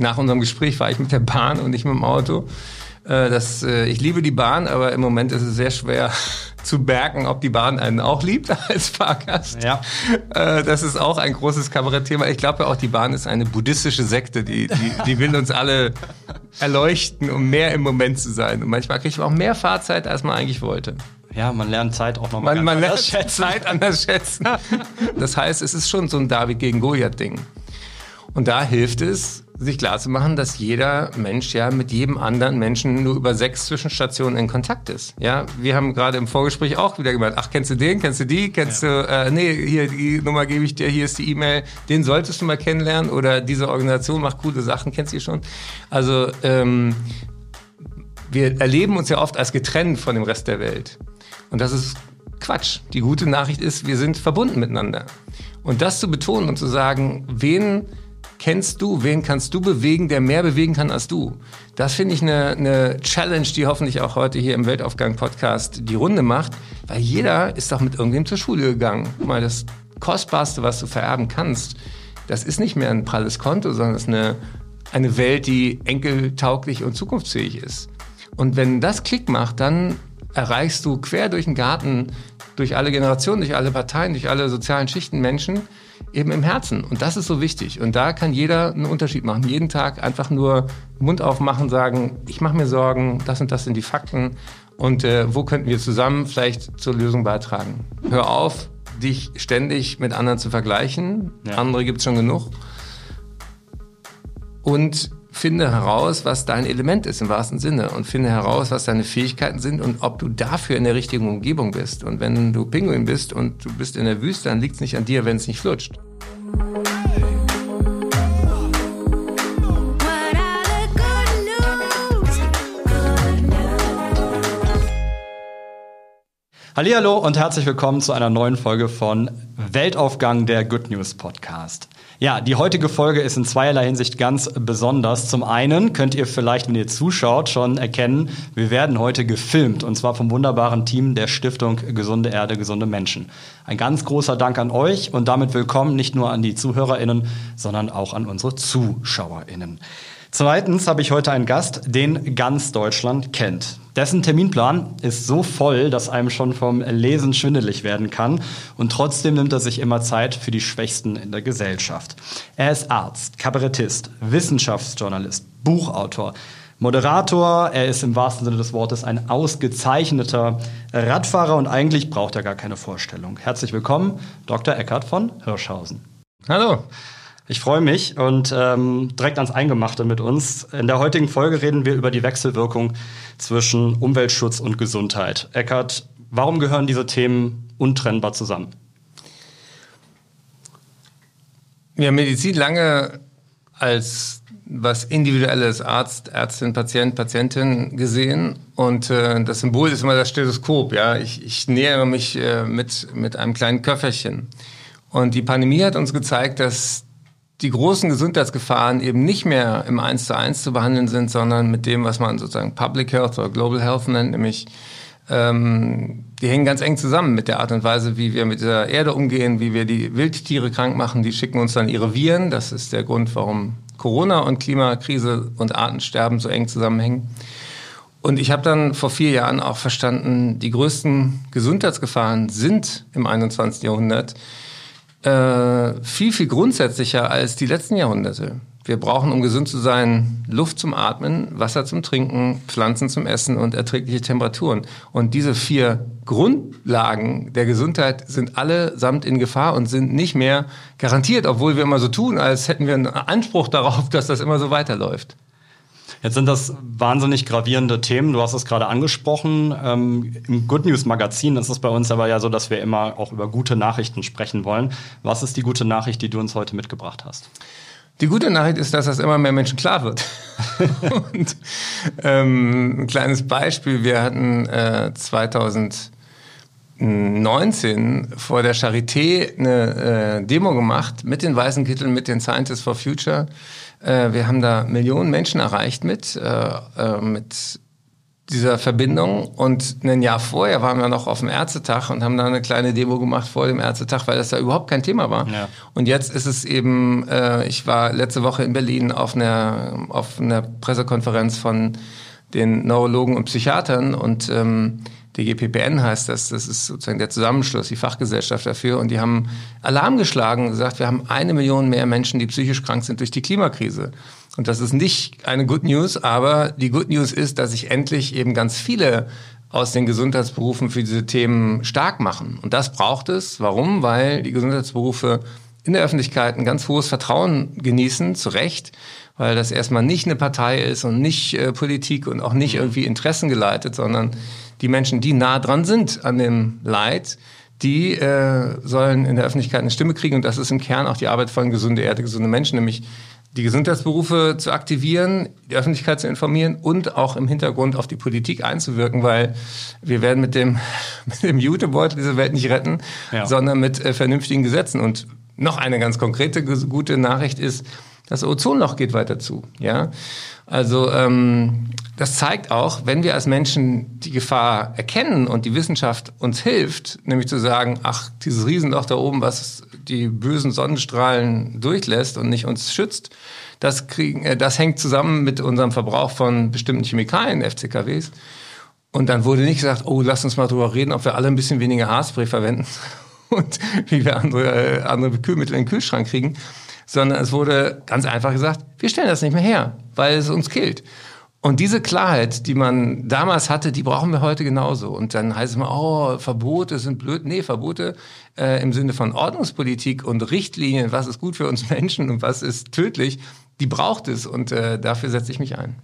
nach unserem Gespräch fahre ich mit der Bahn und nicht mit dem Auto. Äh, das, äh, ich liebe die Bahn, aber im Moment ist es sehr schwer zu merken, ob die Bahn einen auch liebt als Fahrgast. Ja. Äh, das ist auch ein großes Kabarettthema. Ich glaube ja auch, die Bahn ist eine buddhistische Sekte, die, die, die will uns alle erleuchten, um mehr im Moment zu sein. Und manchmal kriegt man auch mehr Fahrzeit, als man eigentlich wollte. Ja, man lernt Zeit auch nochmal man, man lernt schätzen. Zeit anders schätzen. Das heißt, es ist schon so ein David gegen Goliath-Ding. Und da hilft es, sich klarzumachen, dass jeder Mensch ja mit jedem anderen Menschen nur über sechs Zwischenstationen in Kontakt ist. Ja, wir haben gerade im Vorgespräch auch wieder gemeint, ach, kennst du den, kennst du die, kennst ja. du, äh, nee, hier, die Nummer gebe ich dir, hier ist die E-Mail, den solltest du mal kennenlernen oder diese Organisation macht coole Sachen, kennst du die schon? Also, ähm, wir erleben uns ja oft als getrennt von dem Rest der Welt. Und das ist Quatsch. Die gute Nachricht ist, wir sind verbunden miteinander. Und das zu betonen und zu sagen, wen kennst du, wen kannst du bewegen, der mehr bewegen kann als du? Das finde ich eine, eine Challenge, die hoffentlich auch heute hier im Weltaufgang-Podcast die Runde macht, weil jeder ist doch mit irgendwem zur Schule gegangen. Mal das Kostbarste, was du vererben kannst, das ist nicht mehr ein pralles Konto, sondern das ist eine, eine Welt, die enkeltauglich und zukunftsfähig ist. Und wenn das Klick macht, dann erreichst du quer durch den Garten, durch alle Generationen, durch alle Parteien, durch alle sozialen Schichten Menschen eben im Herzen. Und das ist so wichtig. Und da kann jeder einen Unterschied machen. Jeden Tag einfach nur Mund aufmachen, sagen, ich mache mir Sorgen, das und das sind die Fakten. Und äh, wo könnten wir zusammen vielleicht zur Lösung beitragen? Hör auf, dich ständig mit anderen zu vergleichen. Ja. Andere gibt es schon genug. Und finde heraus, was dein Element ist im wahrsten Sinne und finde heraus, was deine Fähigkeiten sind und ob du dafür in der richtigen Umgebung bist. Und wenn du Pinguin bist und du bist in der Wüste, dann liegt es nicht an dir, wenn es nicht flutscht. Hallo und herzlich willkommen zu einer neuen Folge von Weltaufgang der Good News Podcast. Ja, die heutige Folge ist in zweierlei Hinsicht ganz besonders. Zum einen könnt ihr vielleicht, wenn ihr zuschaut, schon erkennen, wir werden heute gefilmt und zwar vom wunderbaren Team der Stiftung Gesunde Erde, gesunde Menschen. Ein ganz großer Dank an euch und damit willkommen nicht nur an die ZuhörerInnen, sondern auch an unsere ZuschauerInnen. Zweitens habe ich heute einen Gast, den ganz Deutschland kennt. Dessen Terminplan ist so voll, dass einem schon vom Lesen schwindelig werden kann. Und trotzdem nimmt er sich immer Zeit für die Schwächsten in der Gesellschaft. Er ist Arzt, Kabarettist, Wissenschaftsjournalist, Buchautor, Moderator. Er ist im wahrsten Sinne des Wortes ein ausgezeichneter Radfahrer und eigentlich braucht er gar keine Vorstellung. Herzlich willkommen, Dr. Eckert von Hirschhausen. Hallo. Ich freue mich und ähm, direkt ans Eingemachte mit uns. In der heutigen Folge reden wir über die Wechselwirkung zwischen Umweltschutz und Gesundheit. Eckart, warum gehören diese Themen untrennbar zusammen? Ja, Medizin lange als was individuelles Arzt, Ärztin, Patient, Patientin gesehen und äh, das Symbol ist immer das Stethoskop. Ja, ich, ich nähere mich äh, mit mit einem kleinen Köfferchen. Und die Pandemie hat uns gezeigt, dass die großen Gesundheitsgefahren eben nicht mehr im Eins zu eins zu behandeln sind, sondern mit dem, was man sozusagen Public Health oder Global Health nennt, nämlich ähm, die hängen ganz eng zusammen mit der Art und Weise, wie wir mit der Erde umgehen, wie wir die Wildtiere krank machen. Die schicken uns dann ihre Viren. Das ist der Grund, warum Corona und Klimakrise und Artensterben so eng zusammenhängen. Und ich habe dann vor vier Jahren auch verstanden, die größten Gesundheitsgefahren sind im 21. Jahrhundert äh, viel, viel grundsätzlicher als die letzten Jahrhunderte. Wir brauchen, um gesund zu sein, Luft zum Atmen, Wasser zum Trinken, Pflanzen zum Essen und erträgliche Temperaturen. Und diese vier Grundlagen der Gesundheit sind allesamt in Gefahr und sind nicht mehr garantiert, obwohl wir immer so tun, als hätten wir einen Anspruch darauf, dass das immer so weiterläuft. Jetzt sind das wahnsinnig gravierende Themen. Du hast es gerade angesprochen. Ähm, Im Good News Magazin ist es bei uns aber ja so, dass wir immer auch über gute Nachrichten sprechen wollen. Was ist die gute Nachricht, die du uns heute mitgebracht hast? Die gute Nachricht ist, dass das immer mehr Menschen klar wird. Und ähm, ein kleines Beispiel, wir hatten äh, 2019 vor der Charité eine äh, Demo gemacht mit den weißen Kitteln, mit den Scientists for Future. Äh, wir haben da Millionen Menschen erreicht mit, äh, äh, mit dieser Verbindung. Und ein Jahr vorher waren wir noch auf dem Ärztetag und haben da eine kleine Demo gemacht vor dem Ärztetag, weil das da überhaupt kein Thema war. Ja. Und jetzt ist es eben, äh, ich war letzte Woche in Berlin auf einer, auf einer Pressekonferenz von den Neurologen und Psychiatern und ähm, DGPPN heißt das, das ist sozusagen der Zusammenschluss, die Fachgesellschaft dafür. Und die haben Alarm geschlagen und gesagt, wir haben eine Million mehr Menschen, die psychisch krank sind durch die Klimakrise. Und das ist nicht eine Good News, aber die Good News ist, dass sich endlich eben ganz viele aus den Gesundheitsberufen für diese Themen stark machen. Und das braucht es. Warum? Weil die Gesundheitsberufe in der Öffentlichkeit ein ganz hohes Vertrauen genießen, zu Recht, weil das erstmal nicht eine Partei ist und nicht äh, Politik und auch nicht irgendwie Interessen geleitet, sondern die Menschen, die nah dran sind an dem Leid, die äh, sollen in der Öffentlichkeit eine Stimme kriegen und das ist im Kern auch die Arbeit von gesunde Erde, gesunde Menschen, nämlich die Gesundheitsberufe zu aktivieren, die Öffentlichkeit zu informieren und auch im Hintergrund auf die Politik einzuwirken, weil wir werden mit dem, mit dem Jutebeutel diese Welt nicht retten, ja. sondern mit äh, vernünftigen Gesetzen. Und noch eine ganz konkrete gute Nachricht ist, das Ozonloch geht weiter zu. Ja, also ähm, das zeigt auch, wenn wir als Menschen die Gefahr erkennen und die Wissenschaft uns hilft, nämlich zu sagen, ach, dieses Riesenloch da oben, was die bösen Sonnenstrahlen durchlässt und nicht uns schützt, das, kriegen, äh, das hängt zusammen mit unserem Verbrauch von bestimmten Chemikalien, FCKWs. Und dann wurde nicht gesagt, oh, lass uns mal drüber reden, ob wir alle ein bisschen weniger Haarspray verwenden und wie wir andere, äh, andere Kühlmittel in den Kühlschrank kriegen, sondern es wurde ganz einfach gesagt, wir stellen das nicht mehr her, weil es uns killt. Und diese Klarheit, die man damals hatte, die brauchen wir heute genauso. Und dann heißt es mal, oh, Verbote sind blöd. Nee, Verbote äh, im Sinne von Ordnungspolitik und Richtlinien, was ist gut für uns Menschen und was ist tödlich, die braucht es. Und äh, dafür setze ich mich ein.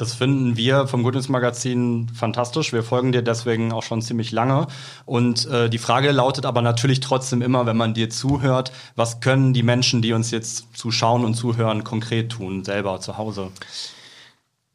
Das finden wir vom Good News Magazin fantastisch. Wir folgen dir deswegen auch schon ziemlich lange. Und äh, die Frage lautet aber natürlich trotzdem immer, wenn man dir zuhört, was können die Menschen, die uns jetzt zuschauen und zuhören, konkret tun, selber zu Hause?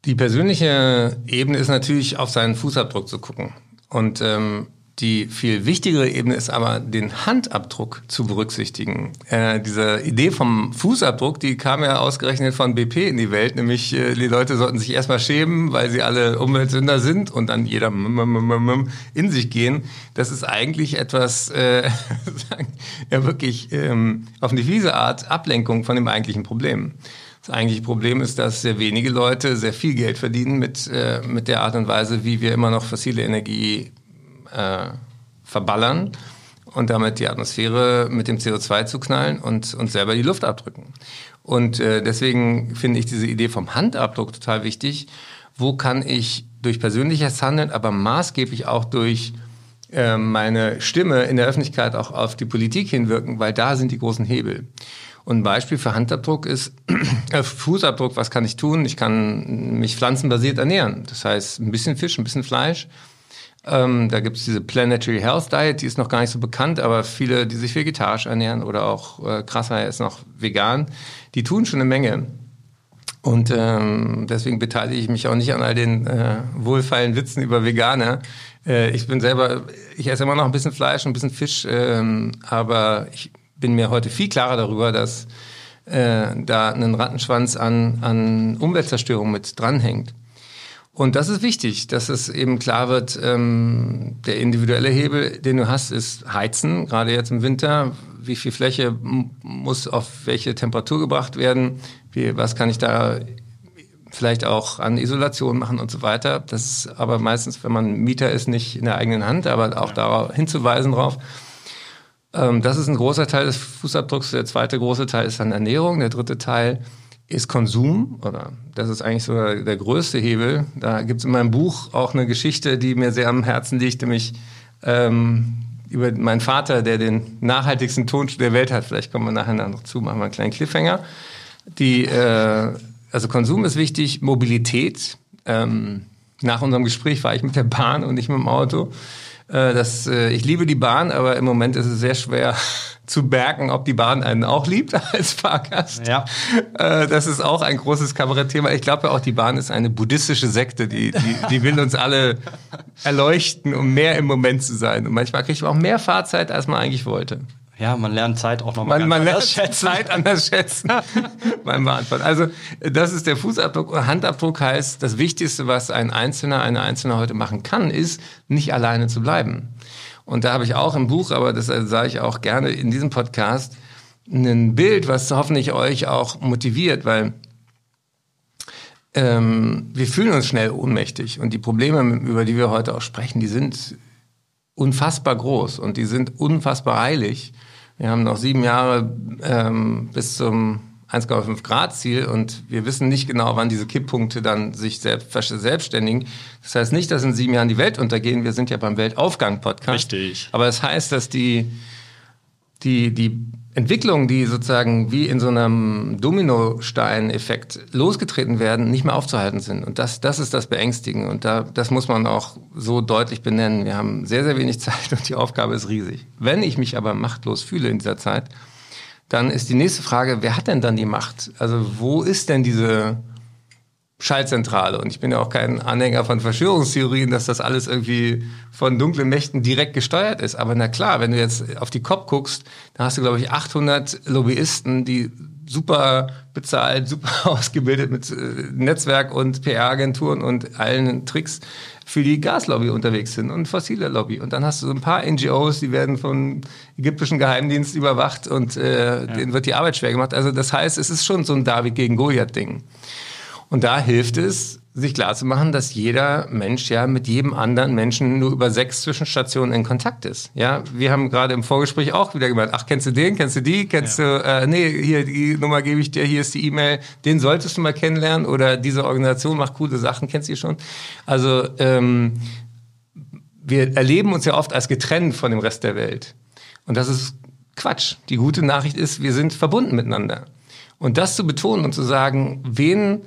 Die persönliche Ebene ist natürlich auf seinen Fußabdruck zu gucken. Und ähm, die viel wichtigere Ebene ist aber, den Handabdruck zu berücksichtigen. Äh, diese Idee vom Fußabdruck, die kam ja ausgerechnet von BP in die Welt, nämlich äh, die Leute sollten sich erstmal schämen, weil sie alle Umweltsünder sind und dann jeder in sich gehen. Das ist eigentlich etwas, äh, ja wirklich ähm, auf eine fiese Art Ablenkung von dem eigentlichen Problem. Das eigentliche Problem ist, dass sehr wenige Leute sehr viel Geld verdienen mit, äh, mit der Art und Weise, wie wir immer noch fossile Energie äh, verballern und damit die Atmosphäre mit dem CO2 zuknallen und uns selber die Luft abdrücken. Und äh, deswegen finde ich diese Idee vom Handabdruck total wichtig. Wo kann ich durch persönliches Handeln, aber maßgeblich auch durch äh, meine Stimme in der Öffentlichkeit auch auf die Politik hinwirken, weil da sind die großen Hebel. Und ein Beispiel für Handabdruck ist äh, Fußabdruck. Was kann ich tun? Ich kann mich pflanzenbasiert ernähren. Das heißt, ein bisschen Fisch, ein bisschen Fleisch, ähm, da gibt es diese Planetary Health Diet, die ist noch gar nicht so bekannt, aber viele, die sich vegetarisch ernähren oder auch äh, krasser ist noch vegan, die tun schon eine Menge. Und ähm, deswegen beteilige ich mich auch nicht an all den äh, wohlfeilen Witzen über Veganer. Äh, ich bin selber, ich esse immer noch ein bisschen Fleisch und ein bisschen Fisch, ähm, aber ich bin mir heute viel klarer darüber, dass äh, da ein Rattenschwanz an, an Umweltzerstörung mit dranhängt. Und das ist wichtig, dass es eben klar wird, ähm, der individuelle Hebel, den du hast, ist Heizen, gerade jetzt im Winter. Wie viel Fläche muss auf welche Temperatur gebracht werden? Wie, was kann ich da vielleicht auch an Isolation machen und so weiter. Das ist aber meistens, wenn man Mieter ist, nicht in der eigenen Hand, aber auch darauf hinzuweisen drauf. Ähm, das ist ein großer Teil des Fußabdrucks. Der zweite große Teil ist dann Ernährung. Der dritte Teil ist Konsum, oder das ist eigentlich so der größte Hebel. Da gibt es in meinem Buch auch eine Geschichte, die mir sehr am Herzen liegt, nämlich ähm, über meinen Vater, der den nachhaltigsten Tonstuhl der Welt hat. Vielleicht kommen wir nachher noch zu, machen wir einen kleinen Cliffhanger. Die, äh, also Konsum ist wichtig, Mobilität. Ähm, nach unserem Gespräch war ich mit der Bahn und nicht mit dem Auto. Äh, das, äh, ich liebe die Bahn, aber im Moment ist es sehr schwer zu merken, ob die Bahn einen auch liebt als Fahrgast. Ja. Äh, das ist auch ein großes Kabarettthema. Ich glaube ja auch, die Bahn ist eine buddhistische Sekte, die, die, die will uns alle erleuchten, um mehr im Moment zu sein. Und manchmal kriegt man auch mehr Fahrzeit, als man eigentlich wollte. Ja, man lernt Zeit auch nochmal man, man lernt schätzen. Zeit anders schätzen beim Beantworten. Also das ist der Fußabdruck. Handabdruck heißt, das Wichtigste, was ein Einzelner, eine Einzelne heute machen kann, ist, nicht alleine zu bleiben. Und da habe ich auch im Buch, aber das sage ich auch gerne in diesem Podcast, ein Bild, was hoffentlich euch auch motiviert, weil ähm, wir fühlen uns schnell ohnmächtig. Und die Probleme, über die wir heute auch sprechen, die sind unfassbar groß und die sind unfassbar eilig. Wir haben noch sieben Jahre ähm, bis zum 1,5 Grad Ziel und wir wissen nicht genau, wann diese Kipppunkte dann sich selbst, selbstständigen. Das heißt nicht, dass in sieben Jahren die Welt untergehen. Wir sind ja beim Weltaufgang-Podcast. Richtig. Aber es das heißt, dass die, die, die Entwicklungen, die sozusagen wie in so einem Dominostein-Effekt losgetreten werden, nicht mehr aufzuhalten sind. Und das, das ist das Beängstigende. Und da, das muss man auch so deutlich benennen. Wir haben sehr, sehr wenig Zeit und die Aufgabe ist riesig. Wenn ich mich aber machtlos fühle in dieser Zeit, dann ist die nächste Frage, wer hat denn dann die Macht? Also wo ist denn diese Schaltzentrale. Und ich bin ja auch kein Anhänger von Verschwörungstheorien, dass das alles irgendwie von dunklen Mächten direkt gesteuert ist. Aber na klar, wenn du jetzt auf die COP guckst, da hast du, glaube ich, 800 Lobbyisten, die super bezahlt, super ausgebildet mit äh, Netzwerk und PR-Agenturen und allen Tricks für die Gaslobby unterwegs sind und fossile Lobby. Und dann hast du so ein paar NGOs, die werden vom ägyptischen Geheimdienst überwacht und äh, ja. denen wird die Arbeit schwer gemacht. Also das heißt, es ist schon so ein David gegen Goliath-Ding. Und da hilft es, sich klarzumachen, dass jeder Mensch ja mit jedem anderen Menschen nur über sechs Zwischenstationen in Kontakt ist. Ja, wir haben gerade im Vorgespräch auch wieder gemeint, ach, kennst du den, kennst du die, kennst ja. du, äh, nee, hier, die Nummer gebe ich dir, hier ist die E-Mail, den solltest du mal kennenlernen oder diese Organisation macht coole Sachen, kennst du die schon? Also, ähm, wir erleben uns ja oft als getrennt von dem Rest der Welt. Und das ist Quatsch. Die gute Nachricht ist, wir sind verbunden miteinander. Und das zu betonen und zu sagen, wen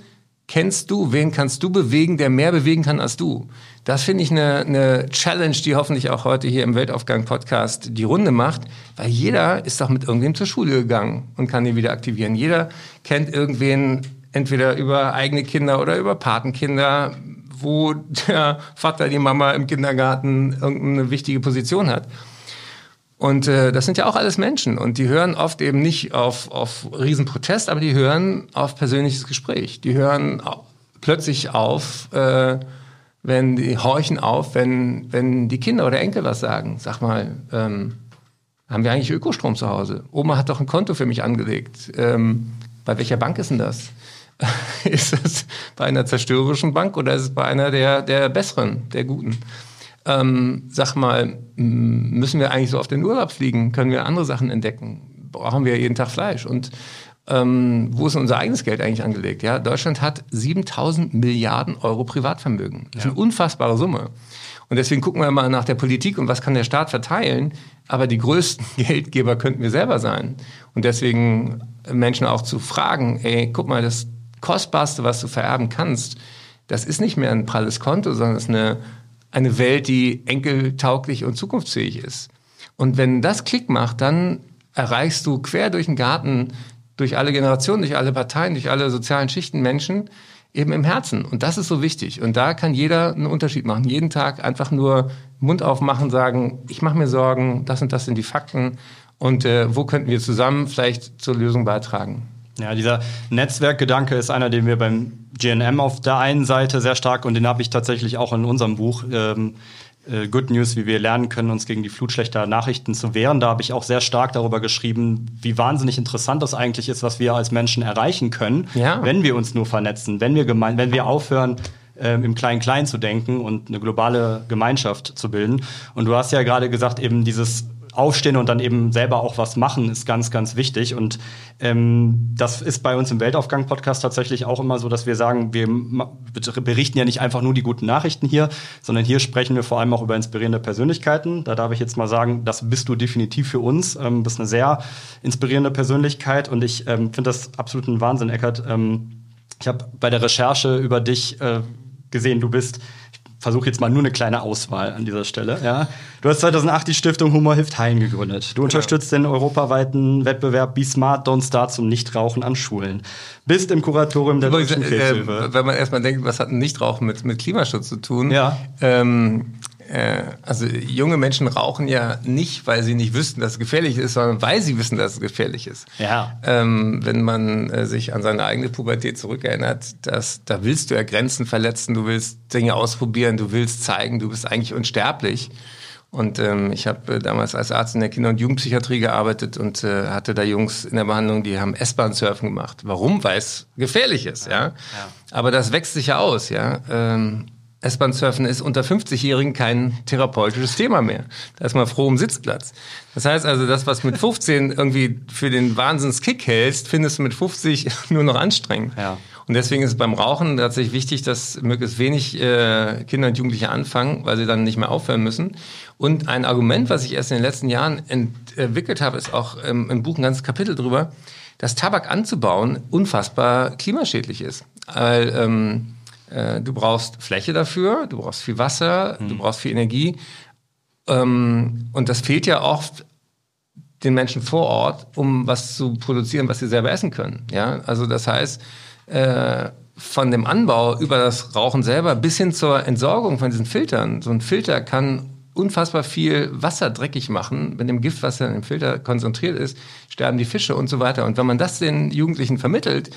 kennst du, wen kannst du bewegen, der mehr bewegen kann als du? Das finde ich eine, eine Challenge, die hoffentlich auch heute hier im Weltaufgang-Podcast die Runde macht, weil jeder ist doch mit irgendwem zur Schule gegangen und kann ihn wieder aktivieren. Jeder kennt irgendwen entweder über eigene Kinder oder über Patenkinder, wo der Vater, die Mama im Kindergarten irgendeine wichtige Position hat. Und äh, das sind ja auch alles Menschen und die hören oft eben nicht auf, auf Riesenprotest, aber die hören auf persönliches Gespräch. Die hören plötzlich auf, äh, wenn die horchen auf, wenn, wenn die Kinder oder Enkel was sagen. Sag mal, ähm, haben wir eigentlich Ökostrom zu Hause? Oma hat doch ein Konto für mich angelegt. Ähm, bei welcher Bank ist denn das? ist das bei einer zerstörerischen Bank oder ist es bei einer der, der besseren, der guten? Ähm, sag mal, müssen wir eigentlich so auf den Urlaub fliegen? Können wir andere Sachen entdecken? Brauchen wir jeden Tag Fleisch? Und ähm, wo ist unser eigenes Geld eigentlich angelegt? Ja, Deutschland hat 7000 Milliarden Euro Privatvermögen. Das ist ja. eine unfassbare Summe. Und deswegen gucken wir mal nach der Politik und was kann der Staat verteilen. Aber die größten Geldgeber könnten wir selber sein. Und deswegen Menschen auch zu fragen, ey, guck mal, das Kostbarste, was du vererben kannst, das ist nicht mehr ein pralles Konto, sondern es ist eine eine Welt, die enkeltauglich und zukunftsfähig ist. Und wenn das Klick macht, dann erreichst du quer durch den Garten, durch alle Generationen, durch alle Parteien, durch alle sozialen Schichten Menschen eben im Herzen. Und das ist so wichtig. Und da kann jeder einen Unterschied machen. Jeden Tag einfach nur Mund aufmachen, sagen, ich mache mir Sorgen, das und das sind die Fakten. Und äh, wo könnten wir zusammen vielleicht zur Lösung beitragen? Ja, dieser Netzwerkgedanke ist einer, den wir beim GNM auf der einen Seite sehr stark und den habe ich tatsächlich auch in unserem Buch ähm, äh, Good News, wie wir lernen können, uns gegen die Flut schlechter Nachrichten zu wehren. Da habe ich auch sehr stark darüber geschrieben, wie wahnsinnig interessant das eigentlich ist, was wir als Menschen erreichen können, ja. wenn wir uns nur vernetzen, wenn wir, gemein wenn wir aufhören, ähm, im Klein-Klein zu denken und eine globale Gemeinschaft zu bilden. Und du hast ja gerade gesagt, eben dieses aufstehen und dann eben selber auch was machen, ist ganz, ganz wichtig. Und ähm, das ist bei uns im Weltaufgang-Podcast tatsächlich auch immer so, dass wir sagen, wir berichten ja nicht einfach nur die guten Nachrichten hier, sondern hier sprechen wir vor allem auch über inspirierende Persönlichkeiten. Da darf ich jetzt mal sagen, das bist du definitiv für uns. Ähm, bist eine sehr inspirierende Persönlichkeit und ich ähm, finde das absolut ein Wahnsinn, Eckert. Ähm, ich habe bei der Recherche über dich äh, gesehen, du bist versuche jetzt mal nur eine kleine Auswahl an dieser Stelle. Ja. Du hast 2008 die Stiftung Humor hilft Heilen gegründet. Du unterstützt den europaweiten Wettbewerb Be Smart, Don't Start zum Nichtrauchen an Schulen. Bist im Kuratorium der Deutschen äh, Krebshilfe. Äh, wenn man erstmal denkt, was hat ein Nichtrauchen mit, mit Klimaschutz zu tun? Ja. Ähm, äh, also junge Menschen rauchen ja nicht, weil sie nicht wüssten, dass es gefährlich ist, sondern weil sie wissen, dass es gefährlich ist. Ja. Ähm, wenn man äh, sich an seine eigene Pubertät zurückerinnert, dass, da willst du ja Grenzen verletzen, du willst Dinge ausprobieren, du willst zeigen, du bist eigentlich unsterblich. Und ähm, ich habe äh, damals als Arzt in der Kinder- und Jugendpsychiatrie gearbeitet und äh, hatte da Jungs in der Behandlung, die haben S-Bahn-Surfen gemacht. Warum? Weil es gefährlich ist, ja. ja. Aber das wächst sich ja aus, ja. Ähm, S-Bahn-Surfen ist unter 50-Jährigen kein therapeutisches Thema mehr. Da ist man froh um Sitzplatz. Das heißt also, das, was mit 15 irgendwie für den Wahnsinnskick hältst, findest du mit 50 nur noch anstrengend. Ja. Und deswegen ist es beim Rauchen tatsächlich wichtig, dass möglichst wenig äh, Kinder und Jugendliche anfangen, weil sie dann nicht mehr aufhören müssen. Und ein Argument, was ich erst in den letzten Jahren entwickelt habe, ist auch ähm, im Buch ein ganzes Kapitel drüber, dass Tabak anzubauen unfassbar klimaschädlich ist. Weil ähm, äh, du brauchst Fläche dafür, du brauchst viel Wasser, mhm. du brauchst viel Energie. Ähm, und das fehlt ja oft den Menschen vor Ort, um was zu produzieren, was sie selber essen können. Ja, also das heißt, äh, von dem Anbau über das Rauchen selber bis hin zur Entsorgung von diesen Filtern. So ein Filter kann unfassbar viel Wasser dreckig machen. Wenn dem Giftwasser im Filter konzentriert ist, sterben die Fische und so weiter. Und wenn man das den Jugendlichen vermittelt,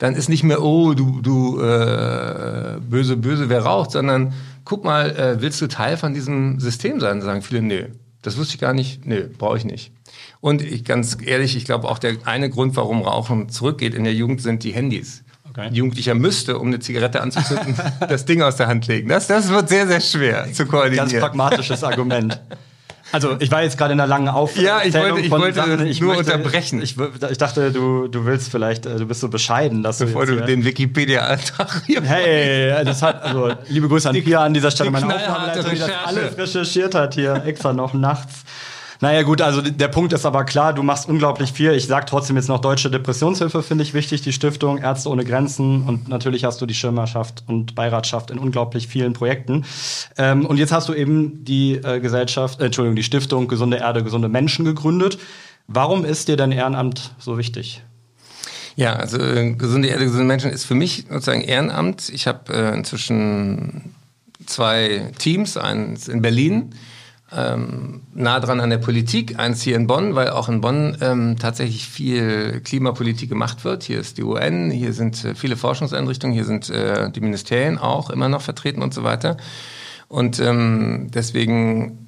dann ist nicht mehr, oh, du, du äh, böse, böse, wer raucht, sondern guck mal, äh, willst du Teil von diesem System sein? Sagen viele, nö, das wusste ich gar nicht, nö, brauche ich nicht. Und ich ganz ehrlich, ich glaube auch der eine Grund, warum Rauchen zurückgeht in der Jugend, sind die Handys. Okay. Ein Jugendlicher müsste, um eine Zigarette anzuzünden, das Ding aus der Hand legen. Das, das wird sehr, sehr schwer zu koordinieren. Ganz pragmatisches Argument. Also ich war jetzt gerade in einer langen Aufnahme. Ja, ich wollte, ich wollte Sachen, ich nur möchte, unterbrechen. Ich, ich, dachte, du, du willst vielleicht, äh, du bist so bescheiden, dass Bevor du, du den Wikipedia-Antrag hier Hey, das hat, also liebe Grüße an Pia an dieser Stelle, meine Aufnahmeleiterin, die das alles recherchiert hat hier, extra noch nachts. Naja, gut, also der Punkt ist aber klar, du machst unglaublich viel. Ich sag trotzdem jetzt noch Deutsche Depressionshilfe, finde ich wichtig, die Stiftung, Ärzte ohne Grenzen und natürlich hast du die Schirmerschaft und Beiratschaft in unglaublich vielen Projekten. Ähm, und jetzt hast du eben die äh, Gesellschaft, äh, Entschuldigung, die Stiftung Gesunde Erde, gesunde Menschen gegründet. Warum ist dir dein Ehrenamt so wichtig? Ja, also äh, gesunde Erde, gesunde Menschen ist für mich sozusagen Ehrenamt. Ich habe äh, inzwischen zwei Teams, eins in Berlin ähm, nah dran an der Politik, eins hier in Bonn, weil auch in Bonn ähm, tatsächlich viel Klimapolitik gemacht wird. Hier ist die UN, hier sind äh, viele Forschungseinrichtungen, hier sind äh, die Ministerien auch immer noch vertreten und so weiter. Und ähm, deswegen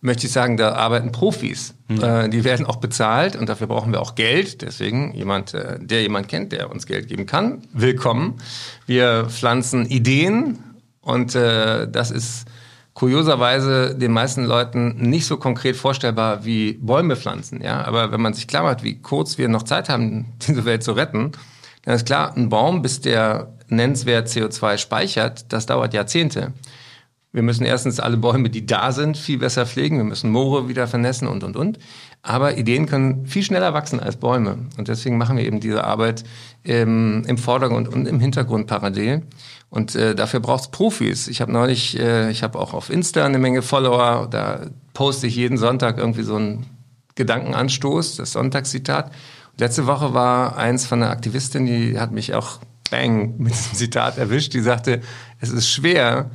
möchte ich sagen, da arbeiten Profis. Mhm. Äh, die werden auch bezahlt und dafür brauchen wir auch Geld. Deswegen jemand, äh, der jemand kennt, der uns Geld geben kann, willkommen. Wir pflanzen Ideen und äh, das ist kurioserweise den meisten Leuten nicht so konkret vorstellbar wie Bäume pflanzen. Ja? Aber wenn man sich klar macht, wie kurz wir noch Zeit haben, diese Welt zu retten, dann ist klar, ein Baum, bis der nennenswert CO2 speichert, das dauert Jahrzehnte. Wir müssen erstens alle Bäume, die da sind, viel besser pflegen. Wir müssen Moore wieder vernässen und, und, und. Aber Ideen können viel schneller wachsen als Bäume. Und deswegen machen wir eben diese Arbeit ähm, im Vordergrund und im Hintergrund parallel. Und äh, dafür braucht es Profis. Ich habe neulich, äh, ich habe auch auf Insta eine Menge Follower, da poste ich jeden Sonntag irgendwie so einen Gedankenanstoß, das Sonntagszitat. Letzte Woche war eins von einer Aktivistin, die hat mich auch bang mit diesem Zitat erwischt, die sagte, es ist schwer,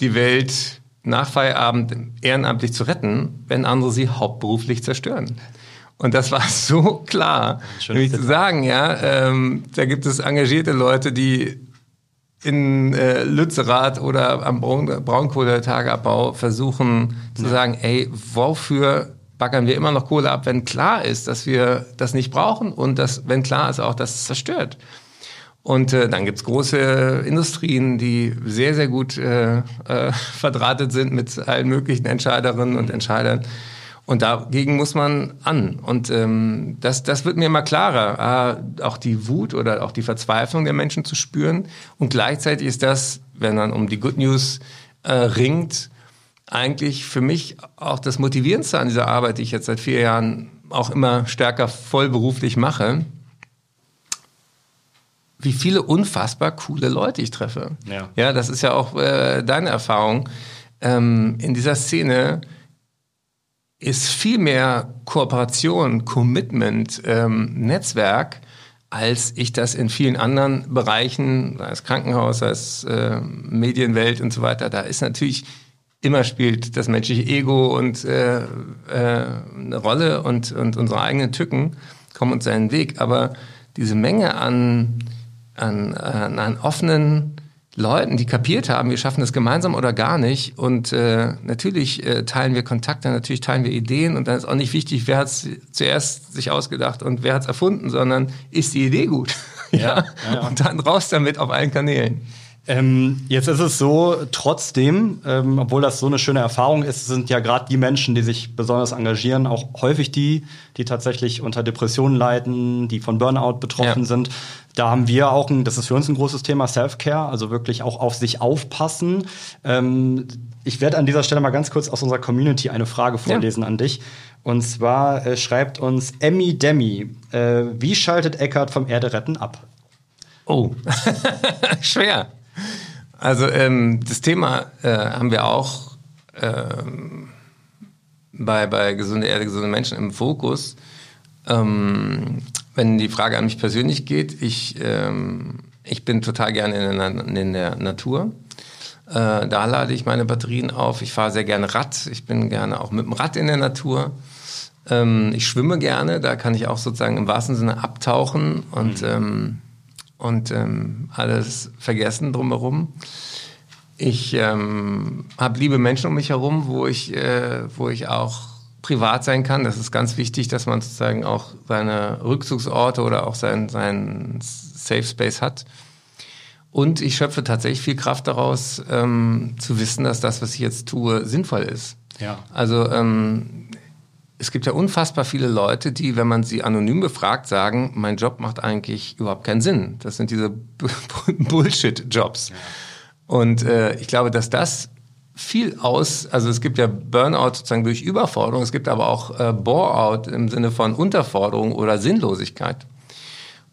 die Welt nach Feierabend ehrenamtlich zu retten, wenn andere sie hauptberuflich zerstören. Und das war so klar, nämlich zu sagen, ja, ähm, da gibt es engagierte Leute, die in äh, Lützerath oder am Braun Braunkohletageabbau versuchen zu ja. sagen, ey, wofür baggern wir immer noch Kohle ab, wenn klar ist, dass wir das nicht brauchen und dass, wenn klar ist auch, dass es zerstört. Und äh, dann gibt's große Industrien, die sehr, sehr gut äh, äh, verdrahtet sind mit allen möglichen Entscheiderinnen und Entscheidern. Und dagegen muss man an. Und ähm, das, das wird mir immer klarer, äh, auch die Wut oder auch die Verzweiflung der Menschen zu spüren. Und gleichzeitig ist das, wenn man um die Good News äh, ringt, eigentlich für mich auch das Motivierendste an dieser Arbeit, die ich jetzt seit vier Jahren auch immer stärker vollberuflich mache, wie viele unfassbar coole Leute ich treffe. Ja, ja das ist ja auch äh, deine Erfahrung. Ähm, in dieser Szene ist viel mehr Kooperation, Commitment, ähm, Netzwerk, als ich das in vielen anderen Bereichen, sei es Krankenhaus, sei es äh, Medienwelt und so weiter, da ist natürlich immer spielt das menschliche Ego und äh, äh, eine Rolle und, und unsere eigenen Tücken kommen uns seinen Weg. Aber diese Menge an, an, an, an offenen Leuten, die kapiert haben, wir schaffen das gemeinsam oder gar nicht. Und äh, natürlich äh, teilen wir Kontakte, natürlich teilen wir Ideen und dann ist auch nicht wichtig, wer hat es zuerst sich ausgedacht und wer hat es erfunden, sondern ist die Idee gut. ja, ja, ja. Und dann raus damit auf allen Kanälen. Ähm, jetzt ist es so, trotzdem, ähm, obwohl das so eine schöne Erfahrung ist, sind ja gerade die Menschen, die sich besonders engagieren, auch häufig die, die tatsächlich unter Depressionen leiden, die von Burnout betroffen ja. sind. Da haben wir auch, ein, das ist für uns ein großes Thema, Self-Care, also wirklich auch auf sich aufpassen. Ähm, ich werde an dieser Stelle mal ganz kurz aus unserer Community eine Frage vorlesen ja. an dich. Und zwar äh, schreibt uns Emmy Demi, äh, wie schaltet Eckart vom Erde retten ab? Oh, schwer. Also ähm, das Thema äh, haben wir auch ähm, bei, bei gesunde Erde, gesunde Menschen im Fokus. Ähm, wenn die Frage an mich persönlich geht, ich, ähm, ich bin total gerne in der, in der Natur. Äh, da lade ich meine Batterien auf. Ich fahre sehr gerne Rad. Ich bin gerne auch mit dem Rad in der Natur. Ähm, ich schwimme gerne. Da kann ich auch sozusagen im wahrsten Sinne abtauchen und mhm. Und ähm, alles vergessen drumherum. Ich ähm, habe liebe Menschen um mich herum, wo ich, äh, wo ich auch privat sein kann. Das ist ganz wichtig, dass man sozusagen auch seine Rückzugsorte oder auch seinen sein Safe Space hat. Und ich schöpfe tatsächlich viel Kraft daraus, ähm, zu wissen, dass das, was ich jetzt tue, sinnvoll ist. Ja. Also ähm, es gibt ja unfassbar viele Leute, die, wenn man sie anonym befragt, sagen, mein Job macht eigentlich überhaupt keinen Sinn. Das sind diese Bullshit-Jobs. Ja. Und äh, ich glaube, dass das viel aus, also es gibt ja Burnout sozusagen durch Überforderung, es gibt aber auch äh, Bore-out im Sinne von Unterforderung oder Sinnlosigkeit.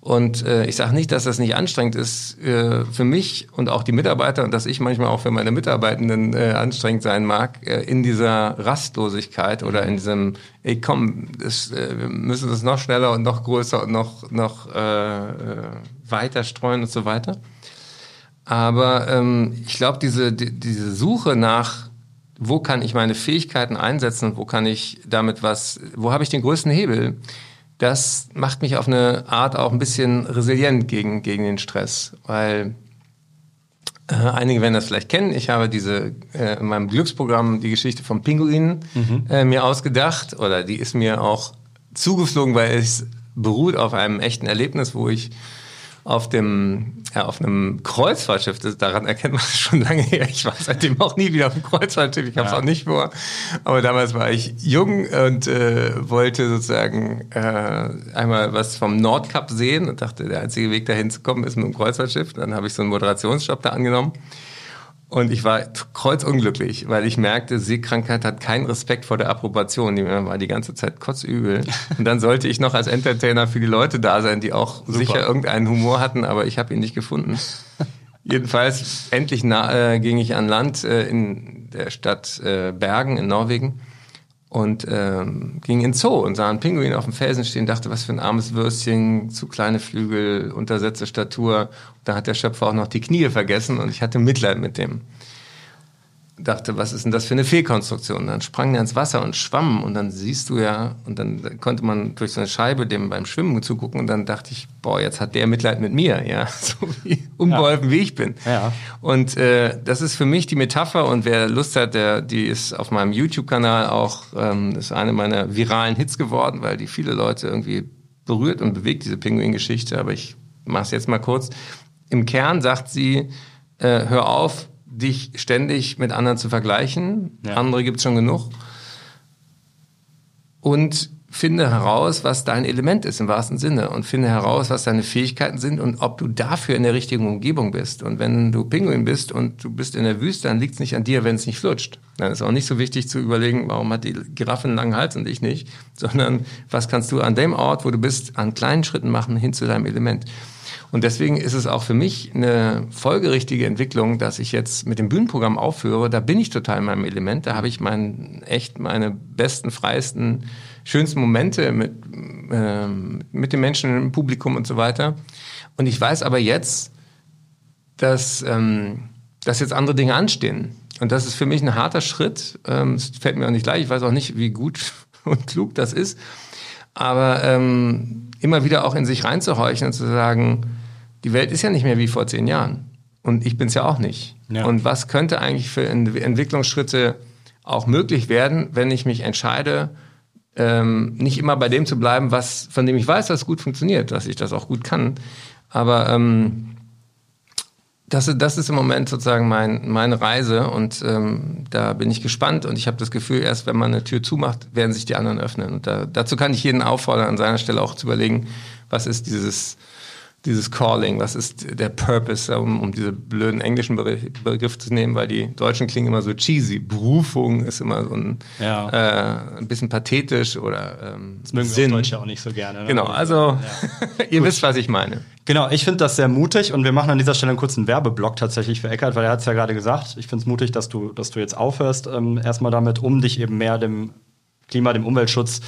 Und äh, ich sage nicht, dass das nicht anstrengend ist äh, für mich und auch die Mitarbeiter und dass ich manchmal auch für meine Mitarbeitenden äh, anstrengend sein mag, äh, in dieser Rastlosigkeit oder in diesem, ey komm, das, äh, wir müssen das noch schneller und noch größer und noch, noch äh, äh weiter streuen und so weiter. Aber ähm, ich glaube, diese, die, diese Suche nach, wo kann ich meine Fähigkeiten einsetzen wo kann ich damit was, wo habe ich den größten Hebel, das macht mich auf eine Art auch ein bisschen resilient gegen, gegen den Stress, weil äh, einige werden das vielleicht kennen. Ich habe diese äh, in meinem Glücksprogramm die Geschichte vom Pinguin mhm. äh, mir ausgedacht oder die ist mir auch zugeflogen, weil es beruht auf einem echten Erlebnis, wo ich auf dem ja, auf einem Kreuzfahrtschiff, das, daran erkennt man es schon lange her. Ich war seitdem auch nie wieder auf einem Kreuzfahrtschiff, ich habe es ja. auch nicht vor. Aber damals war ich jung und äh, wollte sozusagen äh, einmal was vom Nordkap sehen und dachte, der einzige Weg dahin zu kommen ist mit einem Kreuzfahrtschiff. Dann habe ich so einen Moderationsjob da angenommen und ich war kreuzunglücklich, weil ich merkte, Seekrankheit hat keinen Respekt vor der Approbation. Die war die ganze Zeit kotzübel. Und dann sollte ich noch als Entertainer für die Leute da sein, die auch Super. sicher irgendeinen Humor hatten, aber ich habe ihn nicht gefunden. Jedenfalls, endlich äh, ging ich an Land äh, in der Stadt äh, Bergen in Norwegen und ähm, ging in Zoo und sah einen Pinguin auf dem Felsen stehen, dachte, was für ein armes Würstchen, zu kleine Flügel, untersetzte Statur. Da hat der Schöpfer auch noch die Knie vergessen und ich hatte Mitleid mit dem dachte, was ist denn das für eine Fehlkonstruktion? Dann sprang er ins Wasser und schwamm und dann siehst du ja, und dann konnte man durch so eine Scheibe dem beim Schwimmen zugucken und dann dachte ich, boah, jetzt hat der Mitleid mit mir, ja, so wie unbeholfen ja. wie ich bin. Ja. Und äh, das ist für mich die Metapher und wer Lust hat, der, die ist auf meinem YouTube-Kanal auch, ähm, ist eine meiner viralen Hits geworden, weil die viele Leute irgendwie berührt und bewegt, diese Pinguin-Geschichte, aber ich mache es jetzt mal kurz. Im Kern sagt sie, äh, hör auf, dich ständig mit anderen zu vergleichen. Ja. Andere gibt es schon genug. Und finde heraus, was dein Element ist im wahrsten Sinne und finde heraus, was deine Fähigkeiten sind und ob du dafür in der richtigen Umgebung bist. Und wenn du Pinguin bist und du bist in der Wüste, dann liegt es nicht an dir, wenn es nicht flutscht. Dann ist auch nicht so wichtig zu überlegen, warum hat die Giraffe einen langen Hals und ich nicht, sondern was kannst du an dem Ort, wo du bist, an kleinen Schritten machen hin zu deinem Element. Und deswegen ist es auch für mich eine folgerichtige Entwicklung, dass ich jetzt mit dem Bühnenprogramm aufhöre. Da bin ich total in meinem Element. Da habe ich mein, echt meine besten, freiesten, schönsten Momente mit, äh, mit den Menschen im Publikum und so weiter. Und ich weiß aber jetzt, dass, ähm, dass jetzt andere Dinge anstehen. und das ist für mich ein harter Schritt. Ähm, es fällt mir auch nicht leicht. Ich weiß auch nicht, wie gut und klug das ist. Aber ähm, immer wieder auch in sich reinzuhorchen und zu sagen, die Welt ist ja nicht mehr wie vor zehn Jahren. Und ich bin es ja auch nicht. Ja. Und was könnte eigentlich für Entwicklungsschritte auch möglich werden, wenn ich mich entscheide, ähm, nicht immer bei dem zu bleiben, was, von dem ich weiß, dass es gut funktioniert, dass ich das auch gut kann. Aber ähm, das, das ist im Moment sozusagen mein, meine Reise und ähm, da bin ich gespannt und ich habe das Gefühl, erst wenn man eine Tür zumacht, werden sich die anderen öffnen. Und da, dazu kann ich jeden auffordern, an seiner Stelle auch zu überlegen, was ist dieses dieses Calling, was ist der Purpose, um, um diese blöden englischen Begriff zu nehmen, weil die Deutschen klingen immer so cheesy. Berufung ist immer so ein, ja. äh, ein bisschen pathetisch oder ähm, Das mögen Sinn. wir Deutsche auch nicht so gerne. Ne? Genau, also ja. ihr wisst, was ich meine. Genau, ich finde das sehr mutig und wir machen an dieser Stelle einen kurzen Werbeblock tatsächlich für Eckert, weil er hat es ja gerade gesagt. Ich finde es mutig, dass du, dass du jetzt aufhörst, ähm, erstmal damit, um dich eben mehr dem Klima, dem Umweltschutz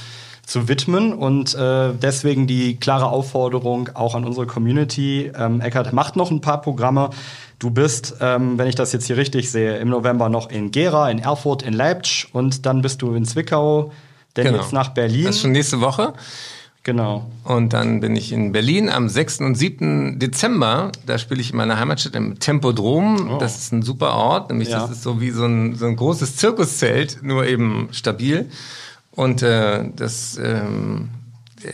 zu widmen. Und äh, deswegen die klare Aufforderung auch an unsere Community. Ähm, Eckart macht noch ein paar Programme. Du bist, ähm, wenn ich das jetzt hier richtig sehe, im November noch in Gera, in Erfurt, in Leipzig und dann bist du in Zwickau, denn genau. jetzt nach Berlin. Das ist schon nächste Woche. Genau. Und dann bin ich in Berlin am 6. und 7. Dezember. Da spiele ich in meiner Heimatstadt im Tempodrom. Oh. Das ist ein super Ort. Nämlich ja. das ist so wie so ein, so ein großes Zirkuszelt, nur eben stabil. Und äh, das, ähm,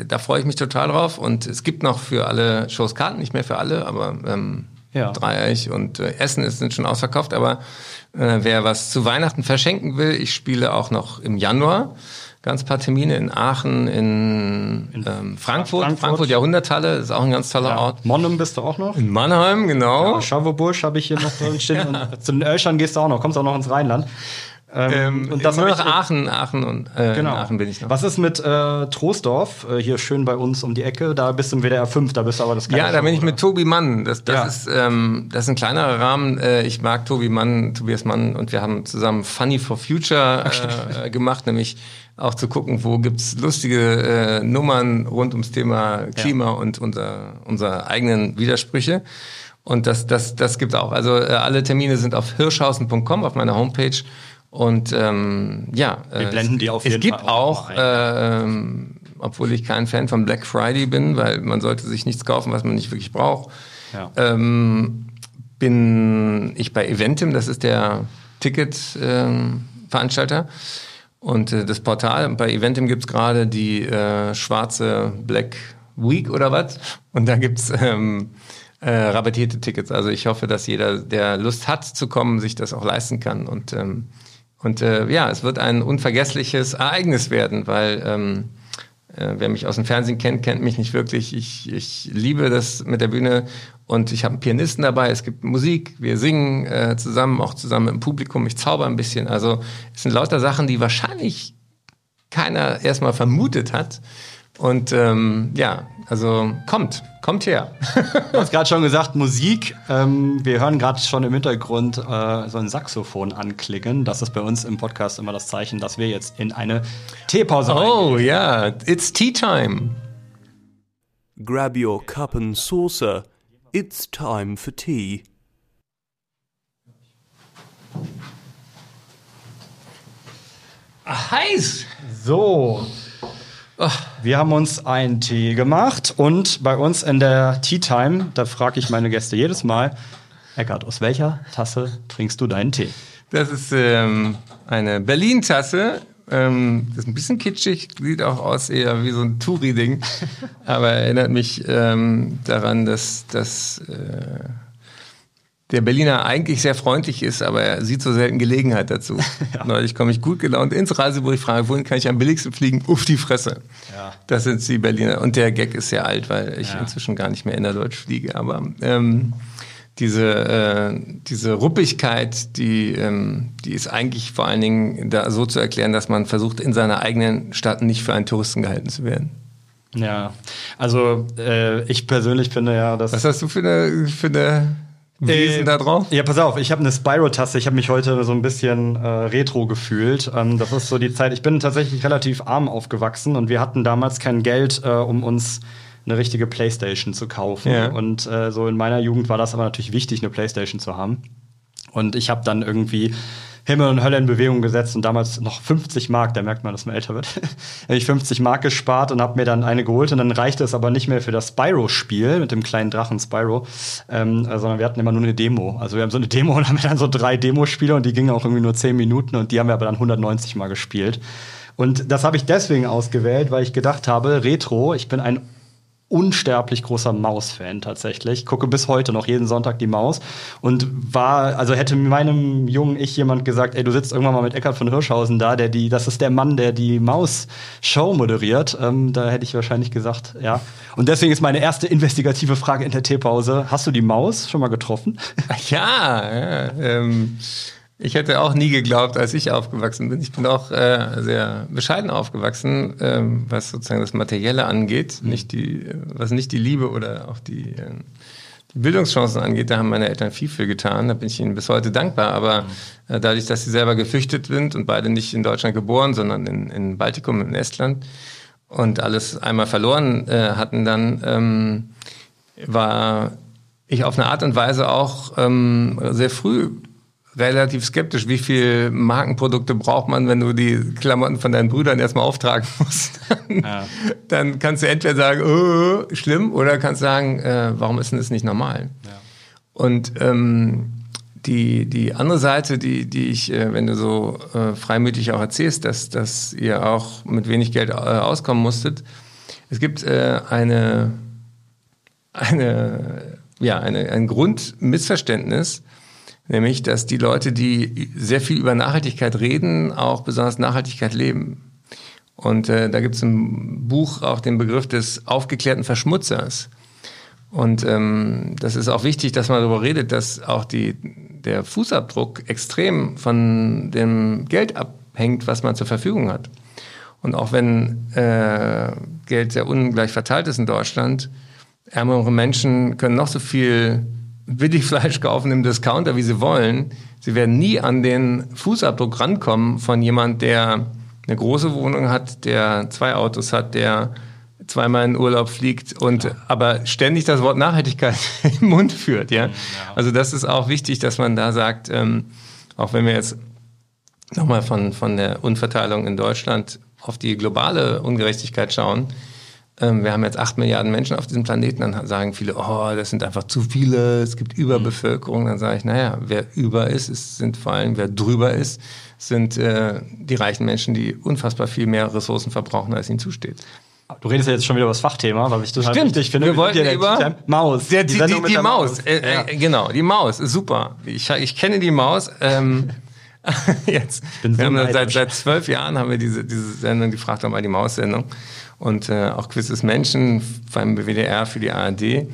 da freue ich mich total drauf. Und es gibt noch für alle Shows Karten, nicht mehr für alle, aber ähm, ja. Dreieich und äh, Essen ist, sind schon ausverkauft. Aber äh, wer was zu Weihnachten verschenken will, ich spiele auch noch im Januar ganz paar Termine in Aachen, in, in ähm, Frankfurt, Frankfurt, Frankfurt Jahrhunderthalle, ist auch ein ganz toller ja. Ort. Mannheim bist du auch noch? In Mannheim, genau. Ja, habe ich hier noch drin stehen. ja. Und zu den Ölschern gehst du auch noch, kommst auch noch ins Rheinland. Ähm, ähm, und das nur noch Aachen, Aachen und äh, genau. Aachen bin ich noch. Was ist mit äh, Trostorf, äh, hier schön bei uns um die Ecke? Da bist du im WDR 5, da bist du aber das Ja, da bin ich mit Tobi Mann. Das, das, ja. ist, ähm, das ist ein kleinerer Rahmen. Äh, ich mag Tobi Mann, Tobias Mann und wir haben zusammen Funny for Future äh, gemacht, nämlich auch zu gucken, wo gibt's lustige äh, Nummern rund ums Thema Klima ja. und unser, unsere eigenen Widersprüche. Und das, das, das gibt's auch. Also äh, alle Termine sind auf hirschhausen.com auf meiner Homepage. Und ähm, ja, wir äh, blenden die auf jeden es gibt Fall auch, äh, ähm, obwohl ich kein Fan von Black Friday bin, weil man sollte sich nichts kaufen, was man nicht wirklich braucht. Ja. Ähm, bin ich bei Eventim, das ist der Ticket-Veranstalter. Ähm, und äh, das Portal, bei Eventim gibt's gerade die äh, schwarze Black Week oder was. Und da gibt's ähm, äh, rabattierte Tickets. Also ich hoffe, dass jeder, der Lust hat zu kommen, sich das auch leisten kann. Und ähm, und äh, ja, es wird ein unvergessliches Ereignis werden, weil ähm, äh, wer mich aus dem Fernsehen kennt, kennt mich nicht wirklich. Ich, ich liebe das mit der Bühne und ich habe einen Pianisten dabei. Es gibt Musik, wir singen äh, zusammen, auch zusammen im Publikum. Ich zauber ein bisschen. Also es sind lauter Sachen, die wahrscheinlich keiner erstmal vermutet hat. Und ähm, ja, also kommt, kommt her. du hast gerade schon gesagt, Musik. Ähm, wir hören gerade schon im Hintergrund äh, so ein Saxophon anklicken. Das ist bei uns im Podcast immer das Zeichen, dass wir jetzt in eine Teepause Oh ja, yeah. it's tea time. Grab your cup and saucer. It's time for tea. Heiß! So, wir haben uns einen Tee gemacht und bei uns in der Tea Time, da frage ich meine Gäste jedes Mal, Eckart, aus welcher Tasse trinkst du deinen Tee? Das ist ähm, eine Berlin-Tasse. Ähm, das ist ein bisschen kitschig, sieht auch aus eher wie so ein Touri-Ding, aber erinnert mich ähm, daran, dass das äh, der Berliner eigentlich sehr freundlich ist, aber er sieht so selten Gelegenheit dazu. ja. Neulich komme ich gut gelaunt ins Reisebuch, ich frage, wohin kann ich am billigsten fliegen? Uff, die Fresse. Ja. Das sind die Berliner. Und der Gag ist sehr alt, weil ich ja. inzwischen gar nicht mehr innerdeutsch fliege. Aber ähm, diese, äh, diese Ruppigkeit, die, ähm, die ist eigentlich vor allen Dingen da so zu erklären, dass man versucht, in seiner eigenen Stadt nicht für einen Touristen gehalten zu werden. Ja, also äh, ich persönlich finde ja, dass. Was hast du für eine, für eine wie äh, ist denn da drauf? Ja, pass auf, ich habe eine Spyro-Tasse. Ich habe mich heute so ein bisschen äh, retro gefühlt. Ähm, das ist so die Zeit. Ich bin tatsächlich relativ arm aufgewachsen und wir hatten damals kein Geld, äh, um uns eine richtige Playstation zu kaufen. Ja. Und äh, so in meiner Jugend war das aber natürlich wichtig, eine Playstation zu haben. Und ich habe dann irgendwie Himmel und Hölle in Bewegung gesetzt und damals noch 50 Mark, da merkt man, dass man älter wird, habe ich 50 Mark gespart und habe mir dann eine geholt und dann reichte es aber nicht mehr für das Spyro-Spiel mit dem kleinen Drachen Spyro, ähm, sondern wir hatten immer nur eine Demo. Also wir haben so eine Demo und haben dann so drei Demospiele und die gingen auch irgendwie nur 10 Minuten und die haben wir aber dann 190 Mal gespielt. Und das habe ich deswegen ausgewählt, weil ich gedacht habe, Retro, ich bin ein unsterblich großer Maus-Fan tatsächlich. Gucke bis heute noch jeden Sonntag die Maus und war, also hätte meinem jungen Ich jemand gesagt, ey, du sitzt irgendwann mal mit Eckhard von Hirschhausen da, der die, das ist der Mann, der die Maus-Show moderiert, ähm, da hätte ich wahrscheinlich gesagt, ja. Und deswegen ist meine erste investigative Frage in der Teepause: Hast du die Maus schon mal getroffen? Ja, ja ähm ich hätte auch nie geglaubt, als ich aufgewachsen bin. Ich bin auch äh, sehr bescheiden aufgewachsen, ähm, was sozusagen das Materielle angeht, mhm. nicht die, was nicht die Liebe oder auch die, äh, die Bildungschancen angeht. Da haben meine Eltern viel, viel getan. Da bin ich ihnen bis heute dankbar. Aber mhm. äh, dadurch, dass sie selber geflüchtet sind und beide nicht in Deutschland geboren, sondern in, in Baltikum, in Estland und alles einmal verloren äh, hatten, dann ähm, war ich auf eine Art und Weise auch ähm, sehr früh relativ skeptisch, wie viel Markenprodukte braucht man, wenn du die Klamotten von deinen Brüdern erstmal auftragen musst. ja. Dann kannst du entweder sagen, oh, schlimm, oder kannst sagen, äh, warum ist denn das nicht normal? Ja. Und ähm, die, die andere Seite, die, die ich, äh, wenn du so äh, freimütig auch erzählst, dass, dass ihr auch mit wenig Geld äh, auskommen musstet, es gibt äh, eine, eine, ja, eine, ein Grundmissverständnis, Nämlich, dass die Leute, die sehr viel über Nachhaltigkeit reden, auch besonders Nachhaltigkeit leben. Und äh, da gibt es im Buch auch den Begriff des aufgeklärten Verschmutzers. Und ähm, das ist auch wichtig, dass man darüber redet, dass auch die, der Fußabdruck extrem von dem Geld abhängt, was man zur Verfügung hat. Und auch wenn äh, Geld sehr ungleich verteilt ist in Deutschland, ärmere Menschen können noch so viel Billigfleisch kaufen im Discounter, wie sie wollen. Sie werden nie an den Fußabdruck rankommen von jemand, der eine große Wohnung hat, der zwei Autos hat, der zweimal in Urlaub fliegt und ja. aber ständig das Wort Nachhaltigkeit im Mund führt. Ja? ja? Also das ist auch wichtig, dass man da sagt, ähm, auch wenn wir jetzt nochmal von, von der Unverteilung in Deutschland auf die globale Ungerechtigkeit schauen, wir haben jetzt acht Milliarden Menschen auf diesem Planeten, dann sagen viele, oh, das sind einfach zu viele, es gibt Überbevölkerung. Dann sage ich, naja, wer über ist, es sind vor allem, wer drüber ist, sind äh, die reichen Menschen, die unfassbar viel mehr Ressourcen verbrauchen, als ihnen zusteht. Du redest ja jetzt schon wieder über das Fachthema, was ich total Stimmt, wichtig finde. Wir wollten der, über Maus. Die, die, die, die Maus. Maus. Äh, ja. äh, genau, die Maus ist super. Ich, ich kenne die Maus. Ähm, jetzt. wir so haben seit, seit zwölf Jahren haben wir diese, diese Sendung, die fragt doch mal die Maus-Sendung und äh, auch Quizzes Menschen beim WDR für die ARD.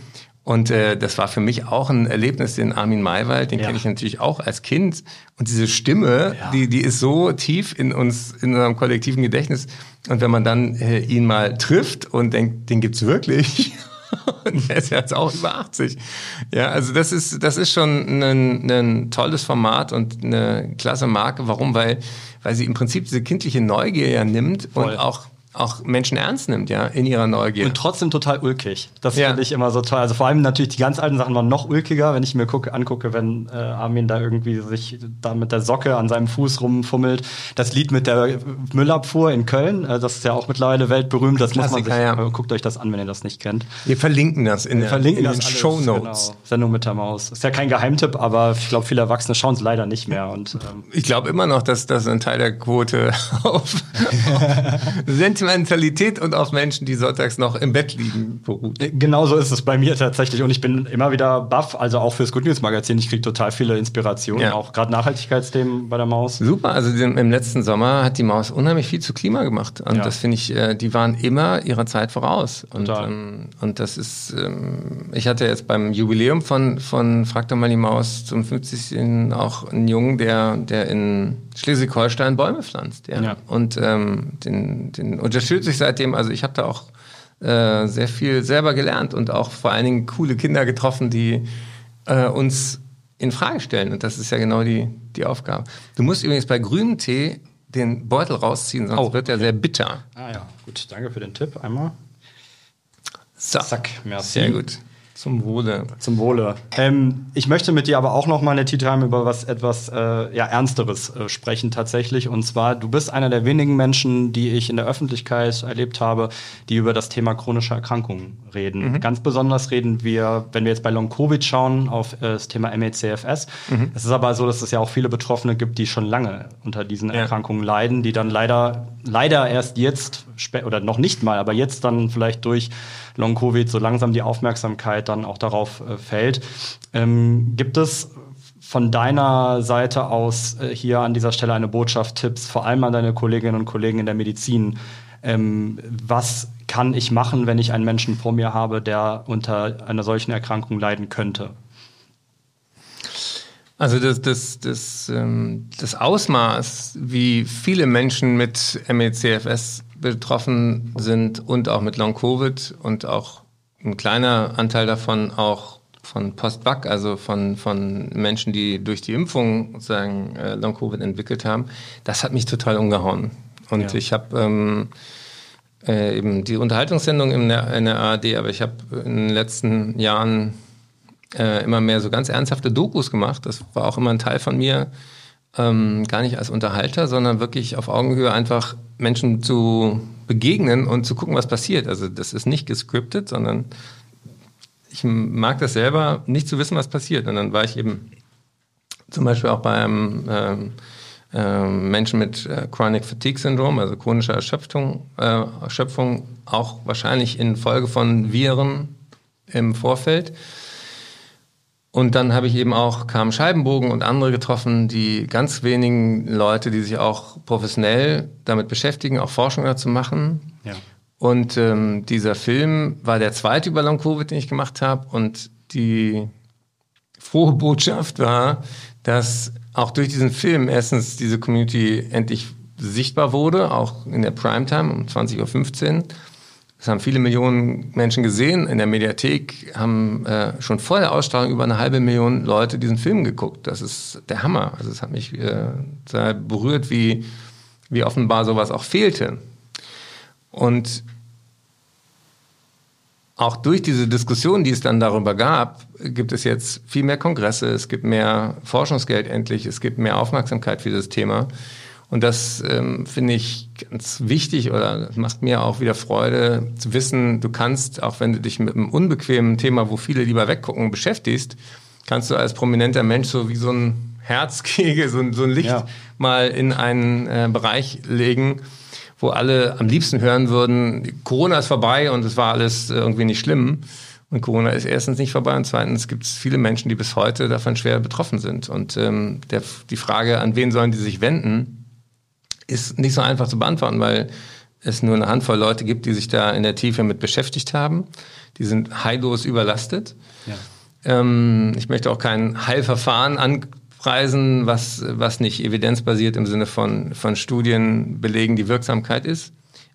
Und äh, das war für mich auch ein Erlebnis, den Armin Maywald, den ja. kenne ich natürlich auch als Kind. Und diese Stimme, ja. die, die ist so tief in uns, in unserem kollektiven Gedächtnis. Und wenn man dann äh, ihn mal trifft und denkt, den gibt's wirklich. und er ist jetzt auch über 80. Ja, also das ist, das ist schon ein, ein tolles Format und eine klasse Marke. Warum? Weil, weil sie im Prinzip diese kindliche Neugier ja nimmt Voll. und auch auch Menschen ernst nimmt, ja, in ihrer Neugier. Und trotzdem total ulkig. Das ja. finde ich immer so toll. Also vor allem natürlich die ganz alten Sachen waren noch ulkiger, wenn ich mir gucke, angucke, wenn äh, Armin da irgendwie sich da mit der Socke an seinem Fuß rumfummelt. Das Lied mit der Müllabfuhr in Köln, äh, das ist ja auch mittlerweile weltberühmt. Das Klassiker, muss man sich, ja. Äh, guckt euch das an, wenn ihr das nicht kennt. Wir verlinken das in, Wir verlinken in den Show Notes. Genau. Sendung mit der Maus. Ist ja kein Geheimtipp, aber ich glaube, viele Erwachsene schauen es leider nicht mehr. Und, ähm ich glaube immer noch, dass das ein Teil der Quote auf, auf Sentimentalität und auf Menschen, die sonntags noch im Bett liegen, beruht. Äh, genau so ist es bei mir tatsächlich. Und ich bin immer wieder baff, also auch fürs Good News Magazin. Ich kriege total viele Inspirationen, ja. auch gerade Nachhaltigkeitsthemen bei der Maus. Super, also im letzten Sommer hat die Maus unheimlich viel zu Klima gemacht. Und ja. das finde ich, äh, die waren immer ihrer Zeit voraus. Und, ähm, und das ist, ähm, ich hatte jetzt beim Jubiläum von, von Frag doch mal die Maus zum 50. auch einen Jungen, der, der in Schleswig-Holstein Bäume pflanzt. Ja. ja. Und ähm, den, den unterstütze ich seitdem. Also ich habe da auch äh, sehr viel selber gelernt und auch vor allen Dingen coole Kinder getroffen, die äh, uns in Frage stellen. Und das ist ja genau die, die Aufgabe. Du musst übrigens bei grünem Tee den Beutel rausziehen, sonst oh, wird er sehr bitter. Ah ja, gut, danke für den Tipp. Einmal. So. Zack, merci. Sehr gut. Zum Wohle. Zum Wohle. Ähm, ich möchte mit dir aber auch noch mal eine Tea Time über was etwas äh, ja, Ernsteres äh, sprechen tatsächlich. Und zwar, du bist einer der wenigen Menschen, die ich in der Öffentlichkeit erlebt habe, die über das Thema chronische Erkrankungen reden. Mhm. Ganz besonders reden wir, wenn wir jetzt bei Long Covid schauen, auf äh, das Thema MECFS. Mhm. Es ist aber so, dass es ja auch viele Betroffene gibt, die schon lange unter diesen ja. Erkrankungen leiden, die dann leider, leider erst jetzt, oder noch nicht mal, aber jetzt dann vielleicht durch Long-Covid so langsam die Aufmerksamkeit dann auch darauf äh, fällt. Ähm, gibt es von deiner Seite aus äh, hier an dieser Stelle eine Botschaft, Tipps, vor allem an deine Kolleginnen und Kollegen in der Medizin? Ähm, was kann ich machen, wenn ich einen Menschen vor mir habe, der unter einer solchen Erkrankung leiden könnte? Also das, das, das, ähm, das Ausmaß, wie viele Menschen mit MECFS betroffen sind und auch mit Long-Covid und auch ein kleiner Anteil davon auch von Post-Vac, also von, von Menschen, die durch die Impfung sozusagen äh, Long-Covid entwickelt haben, das hat mich total umgehauen. Und ja. ich habe ähm, äh, eben die Unterhaltungssendung in der, in der ARD, aber ich habe in den letzten Jahren äh, immer mehr so ganz ernsthafte Dokus gemacht. Das war auch immer ein Teil von mir, ähm, gar nicht als Unterhalter, sondern wirklich auf Augenhöhe einfach Menschen zu begegnen und zu gucken, was passiert. Also das ist nicht gescriptet, sondern ich mag das selber, nicht zu wissen, was passiert. Und dann war ich eben zum Beispiel auch bei einem ähm, äh, Menschen mit äh, Chronic Fatigue Syndrom, also chronischer Erschöpfung, äh, Erschöpfung, auch wahrscheinlich in Folge von Viren im Vorfeld. Und dann habe ich eben auch Carmen Scheibenbogen und andere getroffen, die ganz wenigen Leute, die sich auch professionell damit beschäftigen, auch Forschung dazu machen. Ja. Und ähm, dieser Film war der zweite über Long Covid, den ich gemacht habe. Und die frohe Botschaft war, dass auch durch diesen Film erstens diese Community endlich sichtbar wurde, auch in der Primetime um 20.15 Uhr. Das haben viele Millionen Menschen gesehen. In der Mediathek haben äh, schon vor der Ausstrahlung über eine halbe Million Leute diesen Film geguckt. Das ist der Hammer. Also es hat mich äh, sehr berührt, wie, wie offenbar sowas auch fehlte. Und auch durch diese Diskussion, die es dann darüber gab, gibt es jetzt viel mehr Kongresse, es gibt mehr Forschungsgeld endlich, es gibt mehr Aufmerksamkeit für das Thema. Und das ähm, finde ich ganz wichtig oder macht mir auch wieder Freude zu wissen, du kannst, auch wenn du dich mit einem unbequemen Thema, wo viele lieber weggucken, beschäftigst, kannst du als prominenter Mensch so wie so ein Herzkegel, so, so ein Licht ja. mal in einen äh, Bereich legen, wo alle am liebsten hören würden, Corona ist vorbei und es war alles irgendwie nicht schlimm. Und Corona ist erstens nicht vorbei und zweitens gibt es viele Menschen, die bis heute davon schwer betroffen sind. Und ähm, der, die Frage, an wen sollen die sich wenden, ist nicht so einfach zu beantworten, weil es nur eine Handvoll Leute gibt, die sich da in der Tiefe mit beschäftigt haben. Die sind heillos überlastet. Ja. Ähm, ich möchte auch kein Heilverfahren anpreisen, was, was nicht evidenzbasiert im Sinne von, von Studien belegen, die Wirksamkeit ist.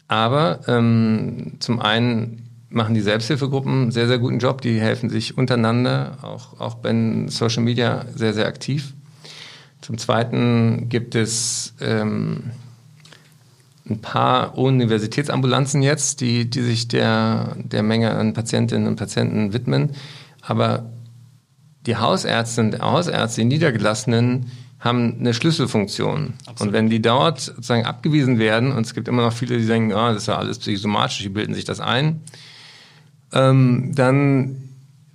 Aber ähm, zum einen machen die Selbsthilfegruppen einen sehr, sehr guten Job. Die helfen sich untereinander, auch, auch bei Social Media sehr, sehr aktiv. Zum Zweiten gibt es ähm, ein paar Universitätsambulanzen jetzt, die, die sich der, der Menge an Patientinnen und Patienten widmen. Aber die Hausärztinnen und Hausärzte, die Niedergelassenen, haben eine Schlüsselfunktion. Absolut. Und wenn die dort sozusagen abgewiesen werden, und es gibt immer noch viele, die denken, ah, das ist ja alles psychosomatisch, die bilden sich das ein, ähm, dann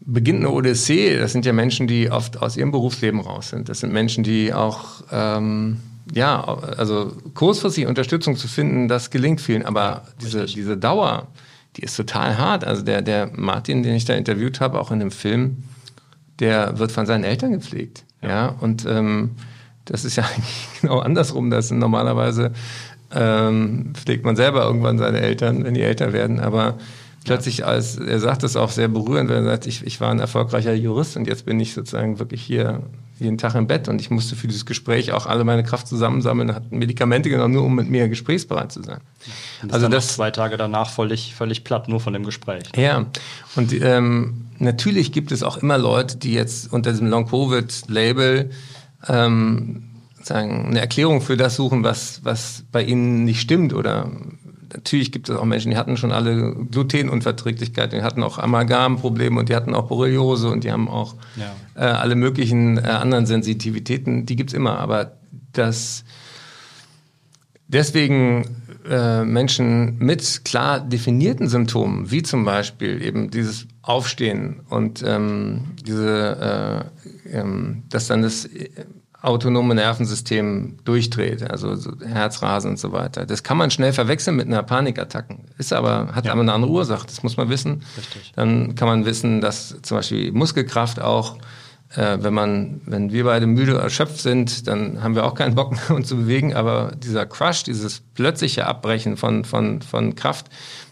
beginnt eine Odyssee. Das sind ja Menschen, die oft aus ihrem Berufsleben raus sind. Das sind Menschen, die auch, ähm, ja, also kurzfristig Unterstützung zu finden, das gelingt vielen. Aber diese, diese Dauer, die ist total hart. Also der, der Martin, den ich da interviewt habe, auch in dem Film, der wird von seinen Eltern gepflegt. Ja, ja? und ähm, das ist ja genau andersrum. Das normalerweise ähm, pflegt man selber irgendwann seine Eltern, wenn die älter werden. Aber plötzlich als, er sagt das auch sehr berührend, weil er sagt, ich, ich war ein erfolgreicher Jurist und jetzt bin ich sozusagen wirklich hier jeden Tag im Bett und ich musste für dieses Gespräch auch alle meine Kraft zusammensammeln, hat Medikamente genommen, nur um mit mir gesprächsbereit zu sein. Ja, also das zwei Tage danach völlig, völlig platt, nur von dem Gespräch. Ja, und ähm, natürlich gibt es auch immer Leute, die jetzt unter diesem Long-Covid-Label ähm, sagen, eine Erklärung für das suchen, was, was bei ihnen nicht stimmt oder natürlich gibt es auch Menschen, die hatten schon alle Glutenunverträglichkeit, die hatten auch Amalgamprobleme und die hatten auch Borreliose und die haben auch ja. äh, alle möglichen äh, anderen Sensitivitäten, die gibt's immer. Aber das deswegen äh, Menschen mit klar definierten Symptomen, wie zum Beispiel eben dieses Aufstehen und ähm, diese, äh, ähm, dass dann das autonome Nervensystem durchdreht, also so Herzrasen und so weiter. Das kann man schnell verwechseln mit einer Panikattacke. Ist aber, hat ja. aber eine andere Ursache, das muss man wissen. Richtig. Dann kann man wissen, dass zum Beispiel Muskelkraft auch, äh, wenn man, wenn wir beide müde erschöpft sind, dann haben wir auch keinen Bock mehr, uns zu bewegen. Aber dieser Crush, dieses plötzliche Abbrechen von, von, von Kraft,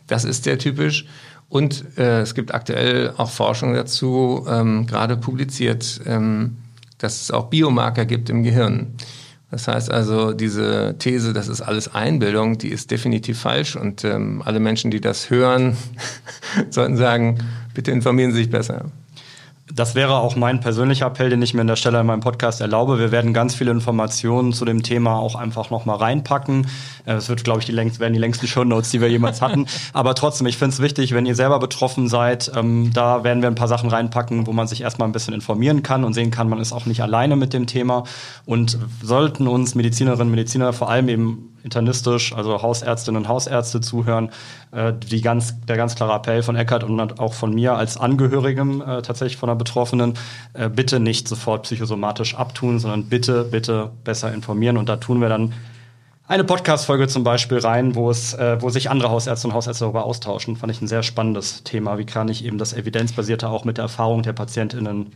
das ist sehr typisch. Und äh, es gibt aktuell auch Forschung dazu, ähm, gerade publiziert, ähm, dass es auch Biomarker gibt im Gehirn. Das heißt also, diese These, das ist alles Einbildung, die ist definitiv falsch und ähm, alle Menschen, die das hören, sollten sagen, bitte informieren Sie sich besser. Das wäre auch mein persönlicher Appell, den ich mir an der Stelle in meinem Podcast erlaube. Wir werden ganz viele Informationen zu dem Thema auch einfach nochmal reinpacken. Äh, es wird, glaube ich, die längst, werden die längsten Shownotes, die wir jemals hatten. Aber trotzdem, ich finde es wichtig, wenn ihr selber betroffen seid, ähm, da werden wir ein paar Sachen reinpacken, wo man sich erstmal ein bisschen informieren kann und sehen kann, man ist auch nicht alleine mit dem Thema. Und sollten uns Medizinerinnen und Mediziner vor allem eben internistisch, also Hausärztinnen und Hausärzte zuhören. Äh, die ganz, der ganz klare Appell von Eckert und auch von mir als Angehörigem äh, tatsächlich von der Betroffenen, äh, bitte nicht sofort psychosomatisch abtun, sondern bitte, bitte besser informieren. Und da tun wir dann eine Podcast-Folge zum Beispiel rein, wo es, äh, wo sich andere Hausärzte und Hausärzte darüber austauschen. Fand ich ein sehr spannendes Thema. Wie kann ich eben das Evidenzbasierte auch mit der Erfahrung der PatientInnen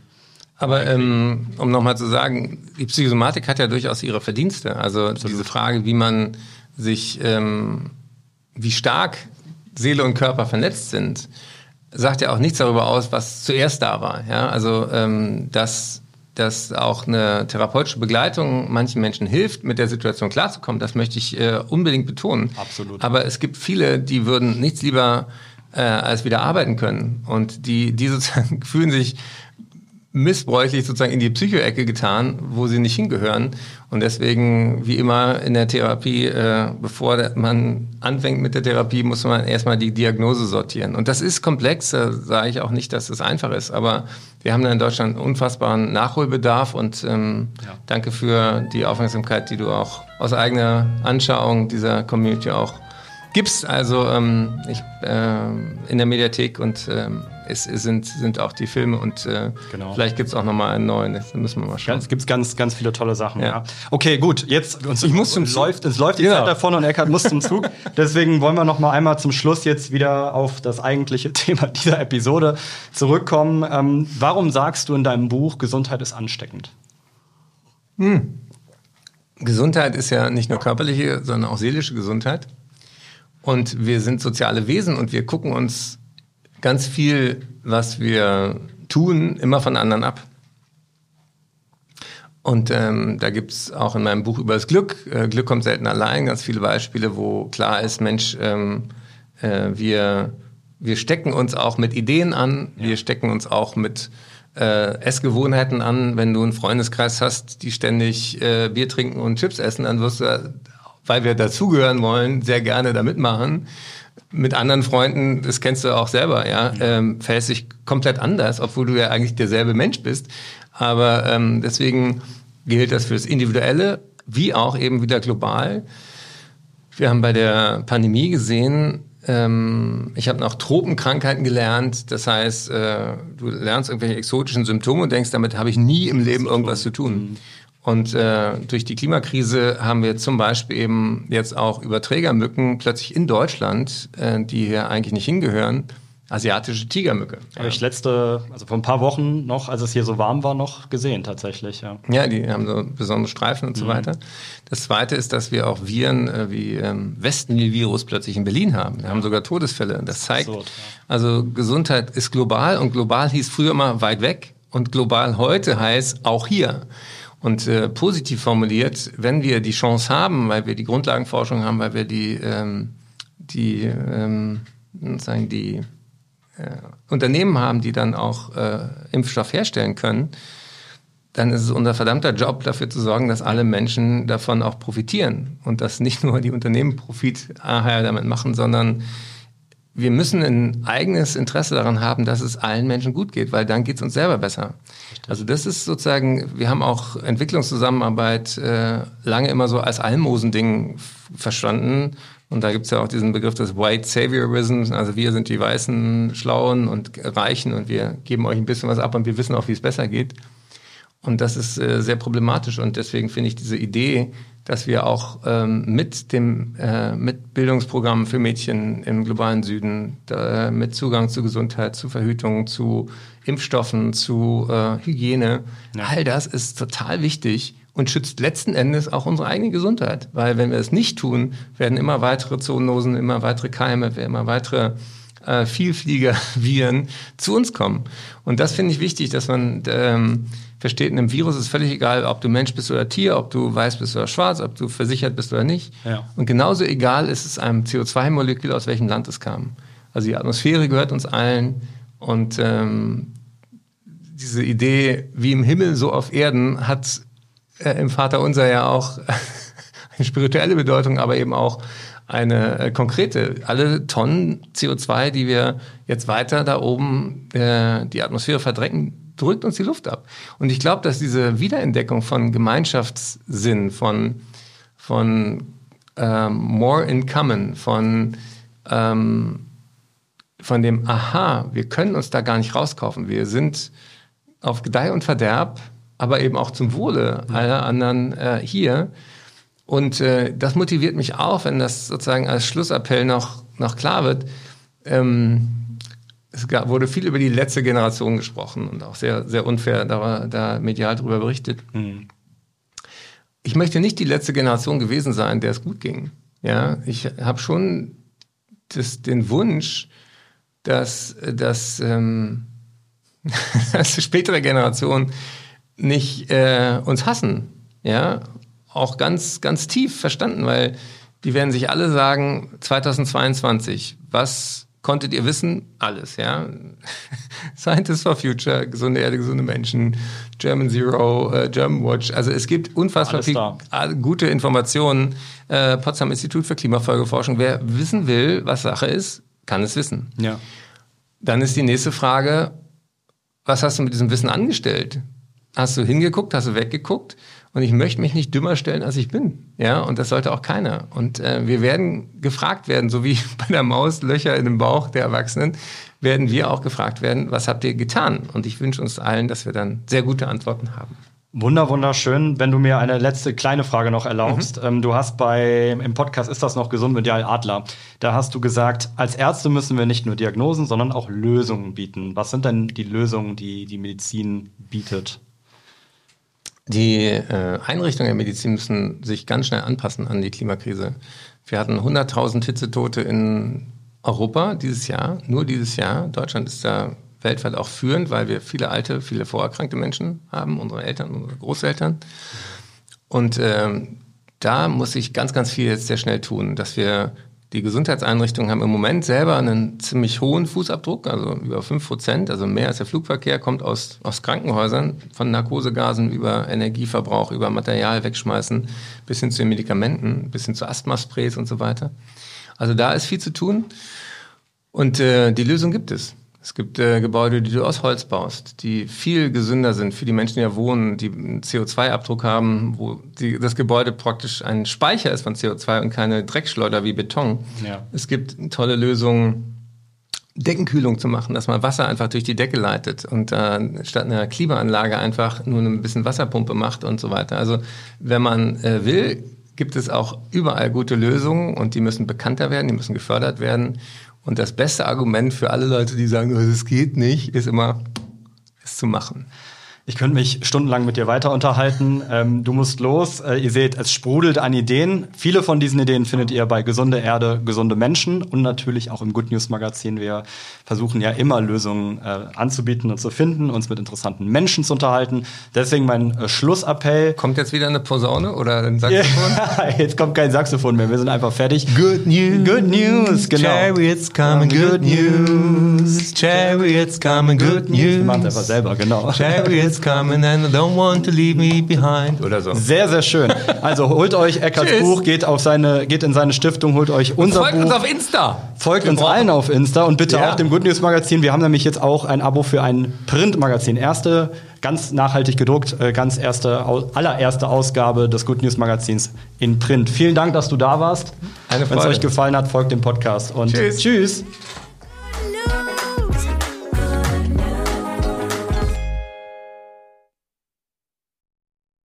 aber ähm, um nochmal zu sagen, die Psychosomatik hat ja durchaus ihre Verdienste. Also Absolut. diese Frage, wie man sich, ähm, wie stark Seele und Körper vernetzt sind, sagt ja auch nichts darüber aus, was zuerst da war. Ja, also ähm, dass dass auch eine therapeutische Begleitung manchen Menschen hilft, mit der Situation klarzukommen, das möchte ich äh, unbedingt betonen. Absolut. Aber es gibt viele, die würden nichts lieber äh, als wieder arbeiten können und die die sozusagen fühlen sich missbräuchlich sozusagen in die Psychoecke getan, wo sie nicht hingehören. Und deswegen, wie immer in der Therapie, äh, bevor man anfängt mit der Therapie, muss man erstmal die Diagnose sortieren. Und das ist komplex, da sage ich auch nicht, dass es einfach ist, aber wir haben da in Deutschland unfassbaren Nachholbedarf und ähm, ja. danke für die Aufmerksamkeit, die du auch aus eigener Anschauung dieser Community auch gibst. Also ähm, ich, äh, in der Mediathek und ähm, es, es sind, sind auch die Filme und äh, genau. vielleicht gibt es auch nochmal einen neuen. Das müssen wir mal schauen. Es gibt ganz, ganz viele tolle Sachen. Ja. ja. Okay, gut. Jetzt uns, ich muss zum Zug. läuft, es läuft die ja. Zeit davon und Eckhard muss zum Zug. Deswegen wollen wir noch mal einmal zum Schluss jetzt wieder auf das eigentliche Thema dieser Episode zurückkommen. Ähm, warum sagst du in deinem Buch, Gesundheit ist ansteckend? Hm. Gesundheit ist ja nicht nur körperliche, sondern auch seelische Gesundheit. Und wir sind soziale Wesen und wir gucken uns ganz viel, was wir tun, immer von anderen ab. Und ähm, da gibt's auch in meinem Buch über das Glück, äh, Glück kommt selten allein, ganz viele Beispiele, wo klar ist, Mensch, ähm, äh, wir, wir stecken uns auch mit Ideen an, ja. wir stecken uns auch mit äh, Essgewohnheiten an. Wenn du einen Freundeskreis hast, die ständig äh, Bier trinken und Chips essen, dann wirst du, weil wir dazugehören wollen, sehr gerne da mitmachen mit anderen Freunden, das kennst du auch selber, ja, ähm, verhältst dich komplett anders, obwohl du ja eigentlich derselbe Mensch bist. Aber ähm, deswegen gilt das fürs Individuelle wie auch eben wieder global. Wir haben bei der Pandemie gesehen, ähm, ich habe noch Tropenkrankheiten gelernt. Das heißt, äh, du lernst irgendwelche exotischen Symptome und denkst, damit habe ich nie im Leben irgendwas zu tun. Mhm. Und äh, durch die Klimakrise haben wir zum Beispiel eben jetzt auch Überträgermücken plötzlich in Deutschland, äh, die hier eigentlich nicht hingehören, asiatische Tigermücke. Habe ja. ich letzte, also vor ein paar Wochen noch, als es hier so warm war, noch gesehen tatsächlich. Ja, ja die haben so besondere Streifen und so mhm. weiter. Das Zweite ist, dass wir auch Viren äh, wie ähm, Westnil-Virus plötzlich in Berlin haben. Wir ja. haben sogar Todesfälle. Das zeigt, absurd, also Gesundheit ist global und global hieß früher mal weit weg und global heute heißt auch hier. Und äh, positiv formuliert, wenn wir die Chance haben, weil wir die Grundlagenforschung haben, weil wir die, ähm, die, ähm, sagen die äh, Unternehmen haben, die dann auch äh, Impfstoff herstellen können, dann ist es unser verdammter Job, dafür zu sorgen, dass alle Menschen davon auch profitieren und dass nicht nur die Unternehmen Profit damit machen, sondern wir müssen ein eigenes Interesse daran haben, dass es allen Menschen gut geht, weil dann geht es uns selber besser. Also das ist sozusagen, wir haben auch Entwicklungszusammenarbeit äh, lange immer so als Almosending verstanden. Und da gibt es ja auch diesen Begriff des White Saviorism, also wir sind die Weißen, Schlauen und Reichen und wir geben euch ein bisschen was ab und wir wissen auch, wie es besser geht. Und das ist äh, sehr problematisch und deswegen finde ich diese Idee, dass wir auch ähm, mit dem äh, mit Bildungsprogrammen für Mädchen im globalen Süden, da, mit Zugang zu Gesundheit, zu Verhütung, zu Impfstoffen, zu äh, Hygiene, ja. all das ist total wichtig und schützt letzten Endes auch unsere eigene Gesundheit, weil wenn wir es nicht tun, werden immer weitere Zoonosen, immer weitere Keime, immer weitere äh, Vielflieger-Viren zu uns kommen. Und das finde ich wichtig, dass man ähm, versteht, einem Virus ist völlig egal, ob du Mensch bist oder Tier, ob du weiß bist oder schwarz, ob du versichert bist oder nicht. Ja. Und genauso egal ist es einem CO2-Molekül, aus welchem Land es kam. Also die Atmosphäre gehört uns allen und ähm, diese Idee, wie im Himmel, so auf Erden, hat äh, im Vater unser ja auch eine spirituelle Bedeutung, aber eben auch eine äh, konkrete. Alle Tonnen CO2, die wir jetzt weiter da oben äh, die Atmosphäre verdrecken, drückt uns die Luft ab. Und ich glaube, dass diese Wiederentdeckung von Gemeinschaftssinn, von, von ähm, more in common, von, ähm, von dem Aha, wir können uns da gar nicht rauskaufen. Wir sind auf Gedeih und Verderb, aber eben auch zum Wohle aller anderen äh, hier. Und äh, das motiviert mich auch, wenn das sozusagen als Schlussappell noch, noch klar wird. Ähm, es gab, wurde viel über die letzte Generation gesprochen und auch sehr, sehr unfair da, da medial darüber berichtet. Mhm. Ich möchte nicht die letzte Generation gewesen sein, der es gut ging. Ja, ich habe schon das, den Wunsch, dass, dass, ähm, dass spätere Generationen nicht äh, uns hassen. Ja, auch ganz, ganz tief verstanden, weil die werden sich alle sagen, 2022, was konntet ihr wissen, alles, ja. Scientists for Future, gesunde Erde, gesunde Menschen, German Zero, äh, German Watch. Also es gibt unfassbar viel gute Informationen. Äh, Potsdam Institut für Klimafolgeforschung. Wer wissen will, was Sache ist, kann es wissen. Ja. Dann ist die nächste Frage, was hast du mit diesem Wissen angestellt? Hast du hingeguckt, hast du weggeguckt? Und ich möchte mich nicht dümmer stellen, als ich bin. Ja, und das sollte auch keiner. Und äh, wir werden gefragt werden, so wie bei der Maus Löcher in dem Bauch der Erwachsenen, werden wir auch gefragt werden, was habt ihr getan? Und ich wünsche uns allen, dass wir dann sehr gute Antworten haben. Wunder, wunderschön. Wenn du mir eine letzte kleine Frage noch erlaubst. Mhm. Ähm, du hast bei, im Podcast Ist das noch gesund mit Jal Adler, da hast du gesagt, als Ärzte müssen wir nicht nur Diagnosen, sondern auch Lösungen bieten. Was sind denn die Lösungen, die die Medizin bietet? Die äh, Einrichtungen der Medizin müssen sich ganz schnell anpassen an die Klimakrise. Wir hatten 100.000 Hitzetote in Europa dieses Jahr, nur dieses Jahr. Deutschland ist da weltweit auch führend, weil wir viele alte, viele vorerkrankte Menschen haben, unsere Eltern, unsere Großeltern. Und ähm, da muss sich ganz, ganz viel jetzt sehr schnell tun, dass wir die Gesundheitseinrichtungen haben im Moment selber einen ziemlich hohen Fußabdruck, also über fünf Prozent, also mehr als der Flugverkehr kommt aus, aus Krankenhäusern, von Narkosegasen über Energieverbrauch, über Material wegschmeißen, bis hin zu den Medikamenten, bis hin zu Asthmasprays und so weiter. Also da ist viel zu tun und äh, die Lösung gibt es. Es gibt äh, Gebäude, die du aus Holz baust, die viel gesünder sind für die Menschen, die da wohnen, die einen CO2-Abdruck haben, wo die, das Gebäude praktisch ein Speicher ist von CO2 und keine Dreckschleuder wie Beton. Ja. Es gibt tolle Lösungen, Deckenkühlung zu machen, dass man Wasser einfach durch die Decke leitet und äh, statt einer Klimaanlage einfach nur ein bisschen Wasserpumpe macht und so weiter. Also wenn man äh, will, gibt es auch überall gute Lösungen und die müssen bekannter werden, die müssen gefördert werden. Und das beste Argument für alle Leute, die sagen, es geht nicht, ist immer, es zu machen. Ich könnte mich stundenlang mit dir weiter unterhalten. Ähm, du musst los. Äh, ihr seht, es sprudelt an Ideen. Viele von diesen Ideen findet ihr bei Gesunde Erde, gesunde Menschen und natürlich auch im Good News Magazin. Wir versuchen ja immer Lösungen äh, anzubieten und zu finden, uns mit interessanten Menschen zu unterhalten. Deswegen mein äh, Schlussappell. Kommt jetzt wieder eine Posaune oder ein Saxophon? jetzt kommt kein Saxophon mehr. Wir sind einfach fertig. Good News. Good News, genau. Chariots coming, good news. Chariots coming, good news. Wir machen es einfach selber, genau. Chariots is coming and I don't want to leave me behind. Oder so. Sehr, sehr schön. Also holt euch Eckarts. Buch, geht, auf seine, geht in seine Stiftung, holt euch unser Folgt Buch. uns auf Insta. Folgt Wir uns brauchen- allen auf Insta und bitte Ja. auch dem Good News Magazin. Wir haben nämlich jetzt auch ein Abo für ein Printmagazin. Erste, ganz nachhaltig gedruckt, äh, ganz erste, allererste Ausgabe des Good News Magazins in Print. Vielen Dank, dass du da warst. Wenn es euch gefallen hat, folgt dem Podcast und Tschüss. tschüss.